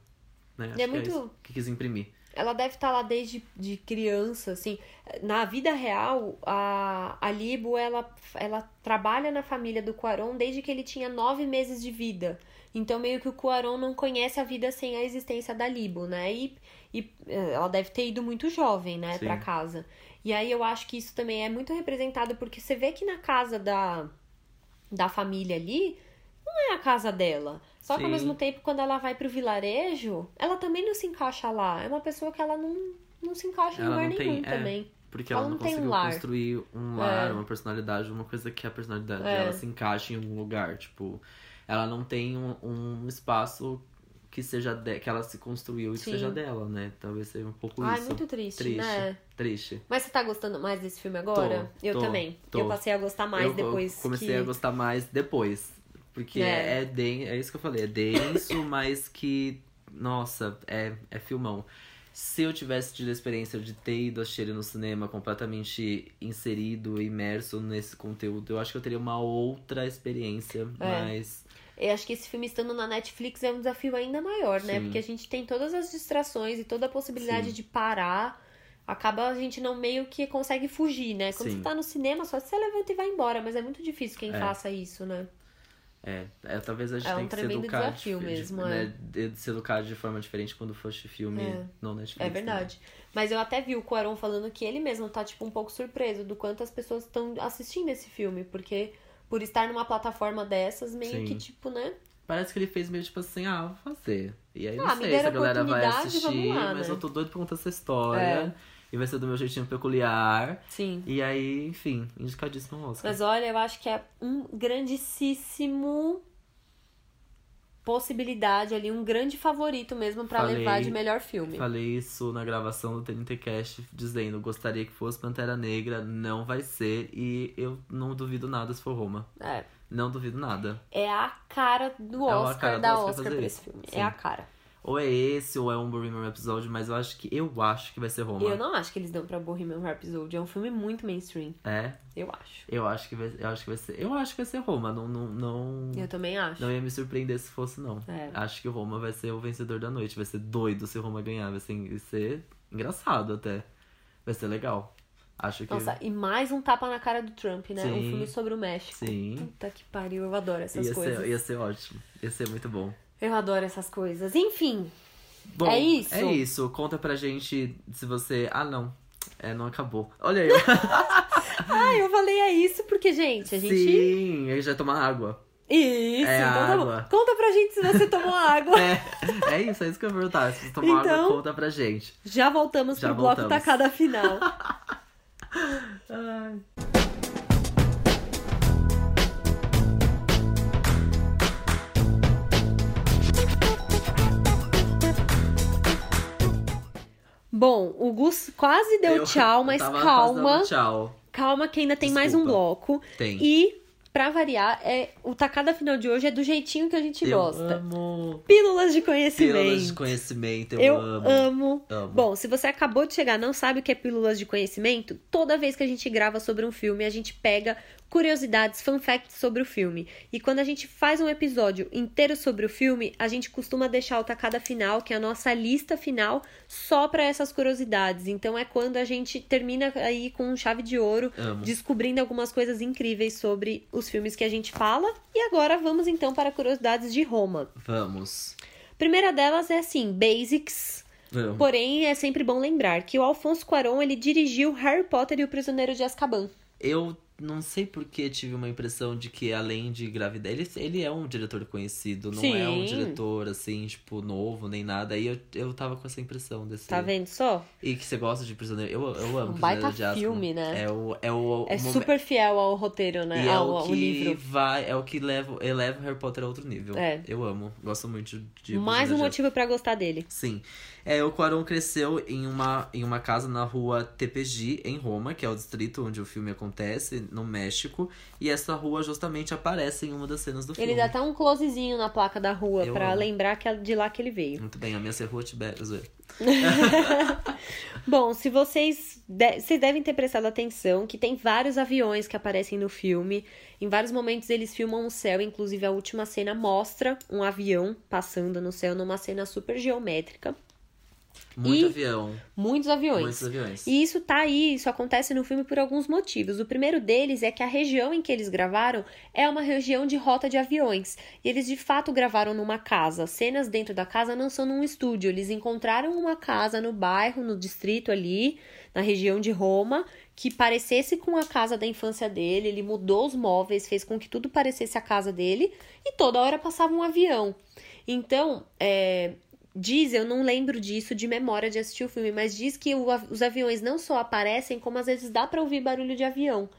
Né? Acho é que muito- isso que quis imprimir. Ela deve estar lá desde de criança, assim. Na vida real, a, a Libo, ela, ela trabalha na família do Cuarón desde que ele tinha nove meses de vida. Então, meio que o Cuarón não conhece a vida sem a existência da Libo, né? E, e eh, ela deve ter ido muito jovem, né, Sim. pra casa. E aí eu acho que isso também é muito representado, porque você vê que na casa da, da família ali, não é a casa dela. Só que ao Sim. mesmo tempo, quando ela vai pro vilarejo, ela também não se encaixa lá. É uma pessoa que ela não, não se encaixa em Ela lugar não tem- nenhum é. também. Porque Ela ela, não não um conseguiu lar. construir um lar, É. uma personalidade, uma coisa que a personalidade É. dela se encaixe em algum lugar. Tipo, ela não tem um, um espaço que seja de, que ela se construiu e que Sim. seja dela, né? Talvez seja um pouco Ai, isso. muito triste, Triste. né? Triste. Mas você tá gostando mais desse filme agora? Tô, eu tô, também. tô. Eu passei a gostar mais eu, depois eu comecei que... a gostar mais depois. Porque É. é, den- é isso que eu falei, é denso, mas que, nossa, é, é filmão. Se eu tivesse tido a experiência de ter ido assistir ele no cinema completamente inserido, imerso nesse conteúdo, eu acho que eu teria uma outra experiência, É. mas Eu acho que esse filme estando na Netflix é um desafio ainda maior, né? Sim. Porque a gente tem todas as distrações e toda a possibilidade Sim. de parar. Acaba a gente não meio que consegue fugir, né? Quando Sim. você tá no cinema, só você levanta e vai embora. Mas é muito difícil quem É. faça isso, né? É, é, talvez a gente É um tenha que se educar. desafio de- mesmo, de, é. né, de se educar de forma diferente quando assistir filme É. no Netflix. É verdade. Mas eu até vi o Cuarón falando que ele mesmo tá, tipo, um pouco surpreso do quanto as pessoas estão assistindo esse filme. Porque por estar numa plataforma dessas, meio Sim. que, tipo, né? Parece que ele fez meio tipo assim, ah, vou fazer. E aí não Ah, me sei se a galera vai assistir, lá, mas né? eu tô doido pra contar essa história. É. E vai ser do meu jeitinho peculiar. Sim. E aí, enfim, indicadíssimo ao Oscar. Mas olha, eu acho que é um grandíssimo possibilidade ali, um grande favorito mesmo pra Falei- levar de melhor filme. Falei isso na gravação do TNT Cast, dizendo, gostaria que fosse Pantera Negra, não vai ser. E eu não duvido nada se for Roma. É, Não duvido nada. é a cara do É Oscar, cara do da Oscar Oscar pra esse filme. Sim. É a cara. Ou é esse, ou é um Bohemian Episódio, mas eu acho que eu acho que vai ser Roma. Eu não acho que eles dão pra Bohemian Rhapsody. É um filme muito mainstream. É, Eu acho. eu acho que vai, eu acho que vai ser. Eu acho que vai ser Roma. Não, não, não, Eu também acho. não ia me surpreender se fosse, não. É. Acho que o Roma vai ser o vencedor da noite. Vai ser doido se o Roma ganhar. Vai ser, vai ser engraçado até. Vai ser legal. Acho que. Nossa, e mais um tapa na cara do Trump, né? Um Sim. filme sobre o México. Sim. Puta que pariu, eu adoro essas Ia coisas. ser, ia ser ótimo. Ia ser muito bom. Eu adoro essas coisas. Enfim, Bom, É isso? É isso. Conta pra gente se você. Ah, não. É, não acabou. Olha eu. ah, eu falei é isso porque, gente, a gente. Sim, aí já tomar água. Isso, É então tá bom. água. Conta pra gente se você tomou água. É, é isso, é isso que eu ia perguntar. Se você tomar Então- água, conta pra gente. Já voltamos Já pro bloco voltamos. tacada final. Ai. Bom, o Gus quase deu Eu- tchau, mas calma. Tchau. Calma que ainda tem mais um Desculpa. bloco. Tem. E, pra variar, é, o tacada final de hoje é do jeitinho que a gente eu gosta. amo. Pílulas de conhecimento. Pílulas de conhecimento, eu, Eu amo. amo. Amo. Bom, se você acabou de chegar e não sabe o que é pílulas de conhecimento, toda vez que a gente grava sobre um filme, a gente pega curiosidades, fun facts sobre o filme. E quando a gente faz um episódio inteiro sobre o filme, a gente costuma deixar o tacada final, que é a nossa lista final, só para essas curiosidades. Então é quando a gente termina aí com chave de ouro, Amo. descobrindo algumas coisas incríveis sobre os filmes que a gente fala. E agora vamos então para curiosidades de Roma. Vamos. Primeira delas é assim, basics. Vamos. Porém, é sempre bom lembrar que o Alfonso Cuarón, ele dirigiu Harry Potter e o Prisioneiro de Azkaban. Eu não sei porque tive uma impressão de que além de gravidez, ele, ele é um diretor conhecido, não é um Sim. diretor assim, tipo, novo nem nada. Aí eu, eu tava com essa impressão desse. Tá vendo só? E que você gosta de Prisioneiro. Eu, eu amo Um baita de Azkaban. filme, né? É o. É, o, É o super fiel ao roteiro, né? E é ao, o ao que livro. vai, é o que leva, eleva o Harry Potter a outro nível. É. Eu amo, gosto muito de Mais um motivo pra gostar dele. Sim. É, o Quaron cresceu em uma, em uma casa na rua Tepeji, em Roma, que é o distrito onde o filme acontece, no México. E essa rua justamente aparece em uma das cenas do filme. Ele dá até um closezinho na placa da rua amo. lembrar que é de lá que ele veio. Muito bem, a minha ser rua Tibete. Bom, se vocês, de- vocês devem ter prestado atenção que tem vários aviões que aparecem no filme. Em vários momentos eles filmam o céu, inclusive a última cena mostra um avião passando no céu numa cena super geométrica. Muito E- avião, Muitos aviões. muitos aviões. E isso tá aí, isso acontece no filme por alguns motivos. O primeiro deles é que a região em que eles gravaram é uma região de rota de aviões. E eles de fato gravaram numa casa. Cenas dentro da casa não são num estúdio. Eles encontraram uma casa no bairro, no distrito ali, na região de Roma, que parecesse com a casa da infância dele. Ele mudou os móveis, fez com que tudo parecesse a casa dele. E toda hora passava um avião. Então, é, Diz, eu não lembro disso de memória de assistir o filme, mas diz que o os aviões não só aparecem, como às vezes dá pra ouvir barulho de avião.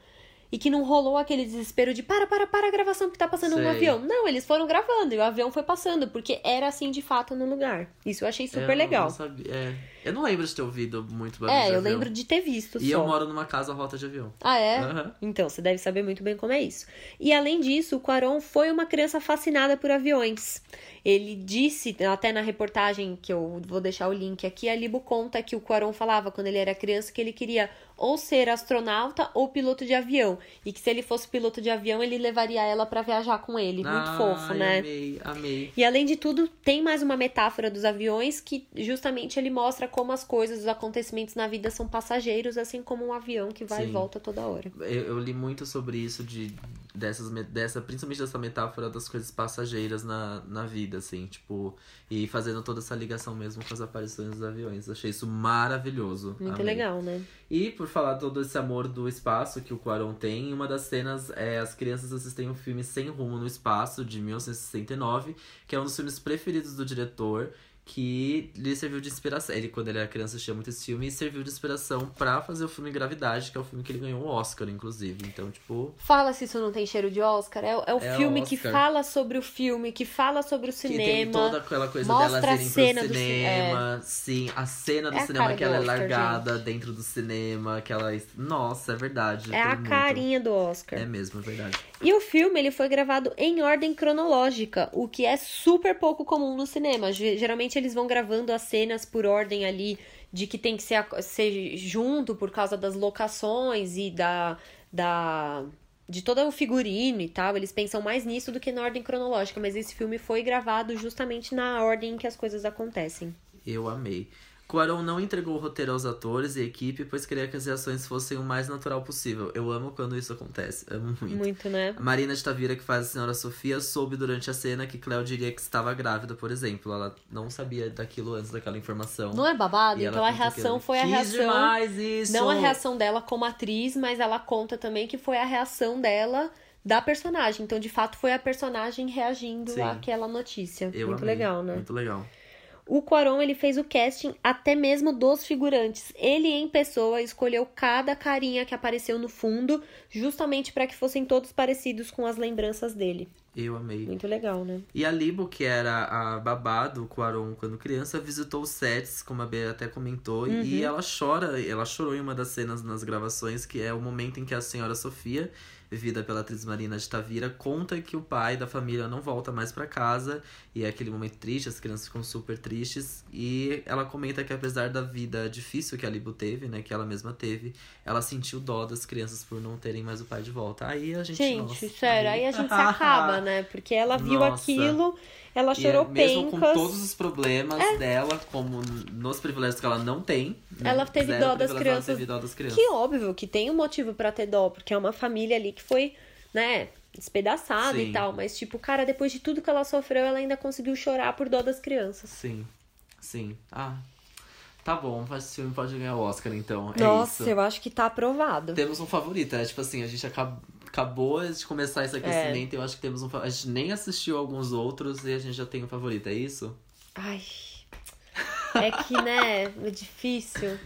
E que não rolou aquele desespero de para, para, para a gravação que tá passando um Sei. avião. Não, eles foram gravando e o avião foi passando, porque era assim de fato no lugar. Isso eu achei super Eu legal. Não sabia, é. Eu não lembro de ter ouvido muito barulho É, eu avião. lembro de ter visto E só. eu moro numa casa rota de avião. Ah, é? Aham. Então, você deve saber muito bem como é isso. E além disso, o Quaron foi uma criança fascinada por aviões. Ele disse, até na reportagem que eu vou deixar o link aqui, a Libo conta que o Quaron falava quando ele era criança que ele queria ou ser astronauta ou piloto de avião. E que se ele fosse piloto de avião, ele levaria ela pra viajar com ele. Muito Ai, fofo, né? Amei, amei. E além de tudo, tem mais uma metáfora dos aviões que justamente ele mostra como as coisas, os acontecimentos na vida são passageiros, assim como um avião que vai e Sim. volta toda hora. Eu, eu li muito sobre isso, de dessas, dessa, principalmente dessa metáfora das coisas passageiras na, na vida, assim, tipo, e fazendo toda essa ligação mesmo com as aparições dos aviões. Achei isso maravilhoso. Muito amei. legal, né? E por falar todo esse amor do espaço que o Quaron tem, uma das cenas é as crianças assistem o filme Sem Rumo no Espaço, de 1969, que é um dos filmes preferidos do diretor, que lhe serviu de inspiração. Ele, quando ele era criança, assistia muito esse filme e serviu de inspiração pra fazer o filme Gravidade, que é o filme que ele ganhou o Oscar, inclusive. Então, tipo, Fala se isso não tem cheiro de Oscar. É, é o É filme que Oscar. fala sobre o filme, que fala sobre o que tem cinema. toda aquela coisa mostra delas a irem cena pro do cinema. Sim, a cena do É cinema que ela é largada dentro do cinema, aquela. Nossa, é verdade. É a muito. carinha do Oscar. É mesmo, é verdade. E o filme ele foi gravado em ordem cronológica, o que é super pouco comum no cinema. Ge- Geralmente eles vão gravando as cenas por ordem ali de que tem que ser, ser junto por causa das locações e da, da de todo o figurino e tal. Eles pensam mais nisso do que na ordem cronológica, mas esse filme foi gravado justamente na ordem em que as coisas acontecem. Eu amei. Cuarón não entregou o roteiro aos atores e equipe, pois queria que as reações fossem o mais natural possível. Eu amo quando isso acontece. Amo muito. Muito, né? A Marina de Tavira, que faz a Senhora Sofia, soube durante a cena que Cleo diria que estava grávida, por exemplo. Ela não sabia daquilo antes daquela informação. Não é babado? Então a reação foi a reação. demais isso. Não a reação dela como atriz, mas ela conta também que foi a reação dela da personagem. Então, de fato, foi a personagem reagindo Sim. àquela notícia. Eu Muito amei. legal, né? Muito legal. O Quaron, ele fez o casting até mesmo dos figurantes. Ele, em pessoa, escolheu cada carinha que apareceu no fundo, justamente para que fossem todos parecidos com as lembranças dele. Eu amei. Muito legal, né? E a Libo, que era a babá do Quaron quando criança, visitou os sets, como a Bea até comentou, Uhum. e ela chora, ela chorou em uma das cenas nas gravações, que é o momento em que a senhora Sofia, vivida pela atriz Marina de Tavira, conta que o pai da família não volta mais pra casa, e é aquele momento triste, as crianças ficam super tristes, e ela comenta que apesar da vida difícil que a Libo teve, né, que ela mesma teve, ela sentiu dó das crianças por não terem mais o pai de volta. Aí a gente, Gente, nossa, sério, aí a gente se acaba, né? Porque ela viu Nossa. aquilo, ela E chorou é mesmo pencas. É. com todos os problemas dela, como nos privilégios que ela não tem. né? Ela teve dó das crianças. Ela teve dó das crianças. Que óbvio que tem um motivo pra ter dó, porque é uma família ali que foi, né, despedaçada Sim. e tal. Mas, tipo, cara, depois de tudo que ela sofreu, ela ainda conseguiu chorar por dó das crianças. Sim, sim. Ah, tá bom, mas esse filme pode ganhar o Oscar, então. É Nossa, isso. eu acho que tá aprovado. Temos um favorito, é tipo assim, a gente acab- acabou de começar É. esse aquecimento e eu acho que temos um A gente nem assistiu alguns outros e a gente já tem um favorito, é isso? Ai. É que, né, é difícil.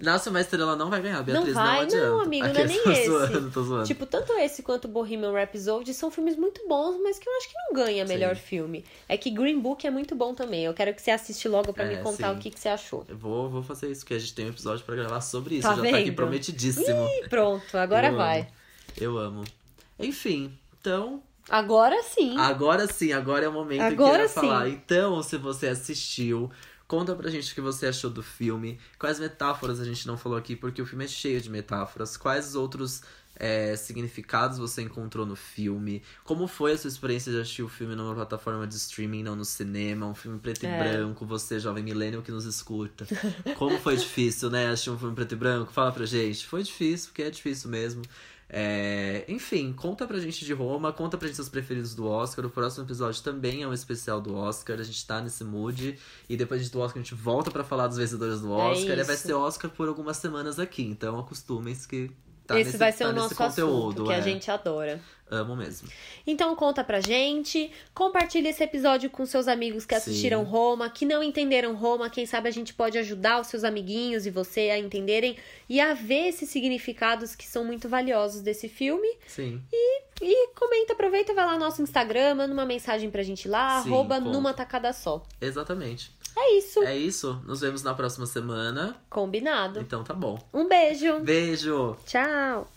Nasce uma Estrela não vai ganhar, Beatriz, vai, não, adianta. amigo, não é nem tô esse. Zoando, tô zoando. Tipo, tanto esse quanto Bohemian Rhapsody são filmes muito bons, mas que eu acho que não ganha melhor Sim. filme. É que Green Book é muito bom também. Eu quero que você assiste logo pra É, me contar sim. o que, que você achou. Eu vou, vou fazer isso, porque a gente tem um episódio pra gravar sobre isso. Tá já tá aqui vendo? prometidíssimo. Ih, pronto, agora Eu vai. amo. Eu amo. Enfim, então, Agora sim. agora sim, agora é o momento que eu Agora ia falar. Então, se você assistiu, conta pra gente o que você achou do filme. Quais metáforas a gente não falou aqui, porque o filme é cheio de metáforas. Quais outros é, significados você encontrou no filme? Como foi a sua experiência de assistir o filme numa plataforma de streaming, não no cinema? Um filme preto É. e branco, você, jovem millennial que nos escuta. Como foi difícil, né? Assistir um filme preto e branco? Fala pra gente. Foi difícil, porque é difícil mesmo. É, Enfim, conta pra gente de Roma, conta pra gente seus preferidos do Oscar. O próximo episódio também é um especial do Oscar. A gente tá nesse mood. E depois do Oscar a gente volta pra falar dos vencedores do Oscar. e vai ser Oscar por algumas semanas aqui. Então acostumem-se que tá Esse nesse, vai ser tá o nosso conteúdo. assunto, que é. a gente adora. Amo mesmo. Então conta pra gente, compartilha esse episódio com seus amigos que Sim. assistiram Roma, que não entenderam Roma, quem sabe a gente pode ajudar os seus amiguinhos e você a entenderem e a ver esses significados que são muito valiosos desse filme. Sim. E comenta, aproveita, vai lá no nosso Instagram, manda uma mensagem pra gente lá, Sim, arroba numa tacada só. Exatamente. É isso, É isso. Nos vemos na próxima semana. combinado. Então tá bom. Um beijo, Beijo! tchau!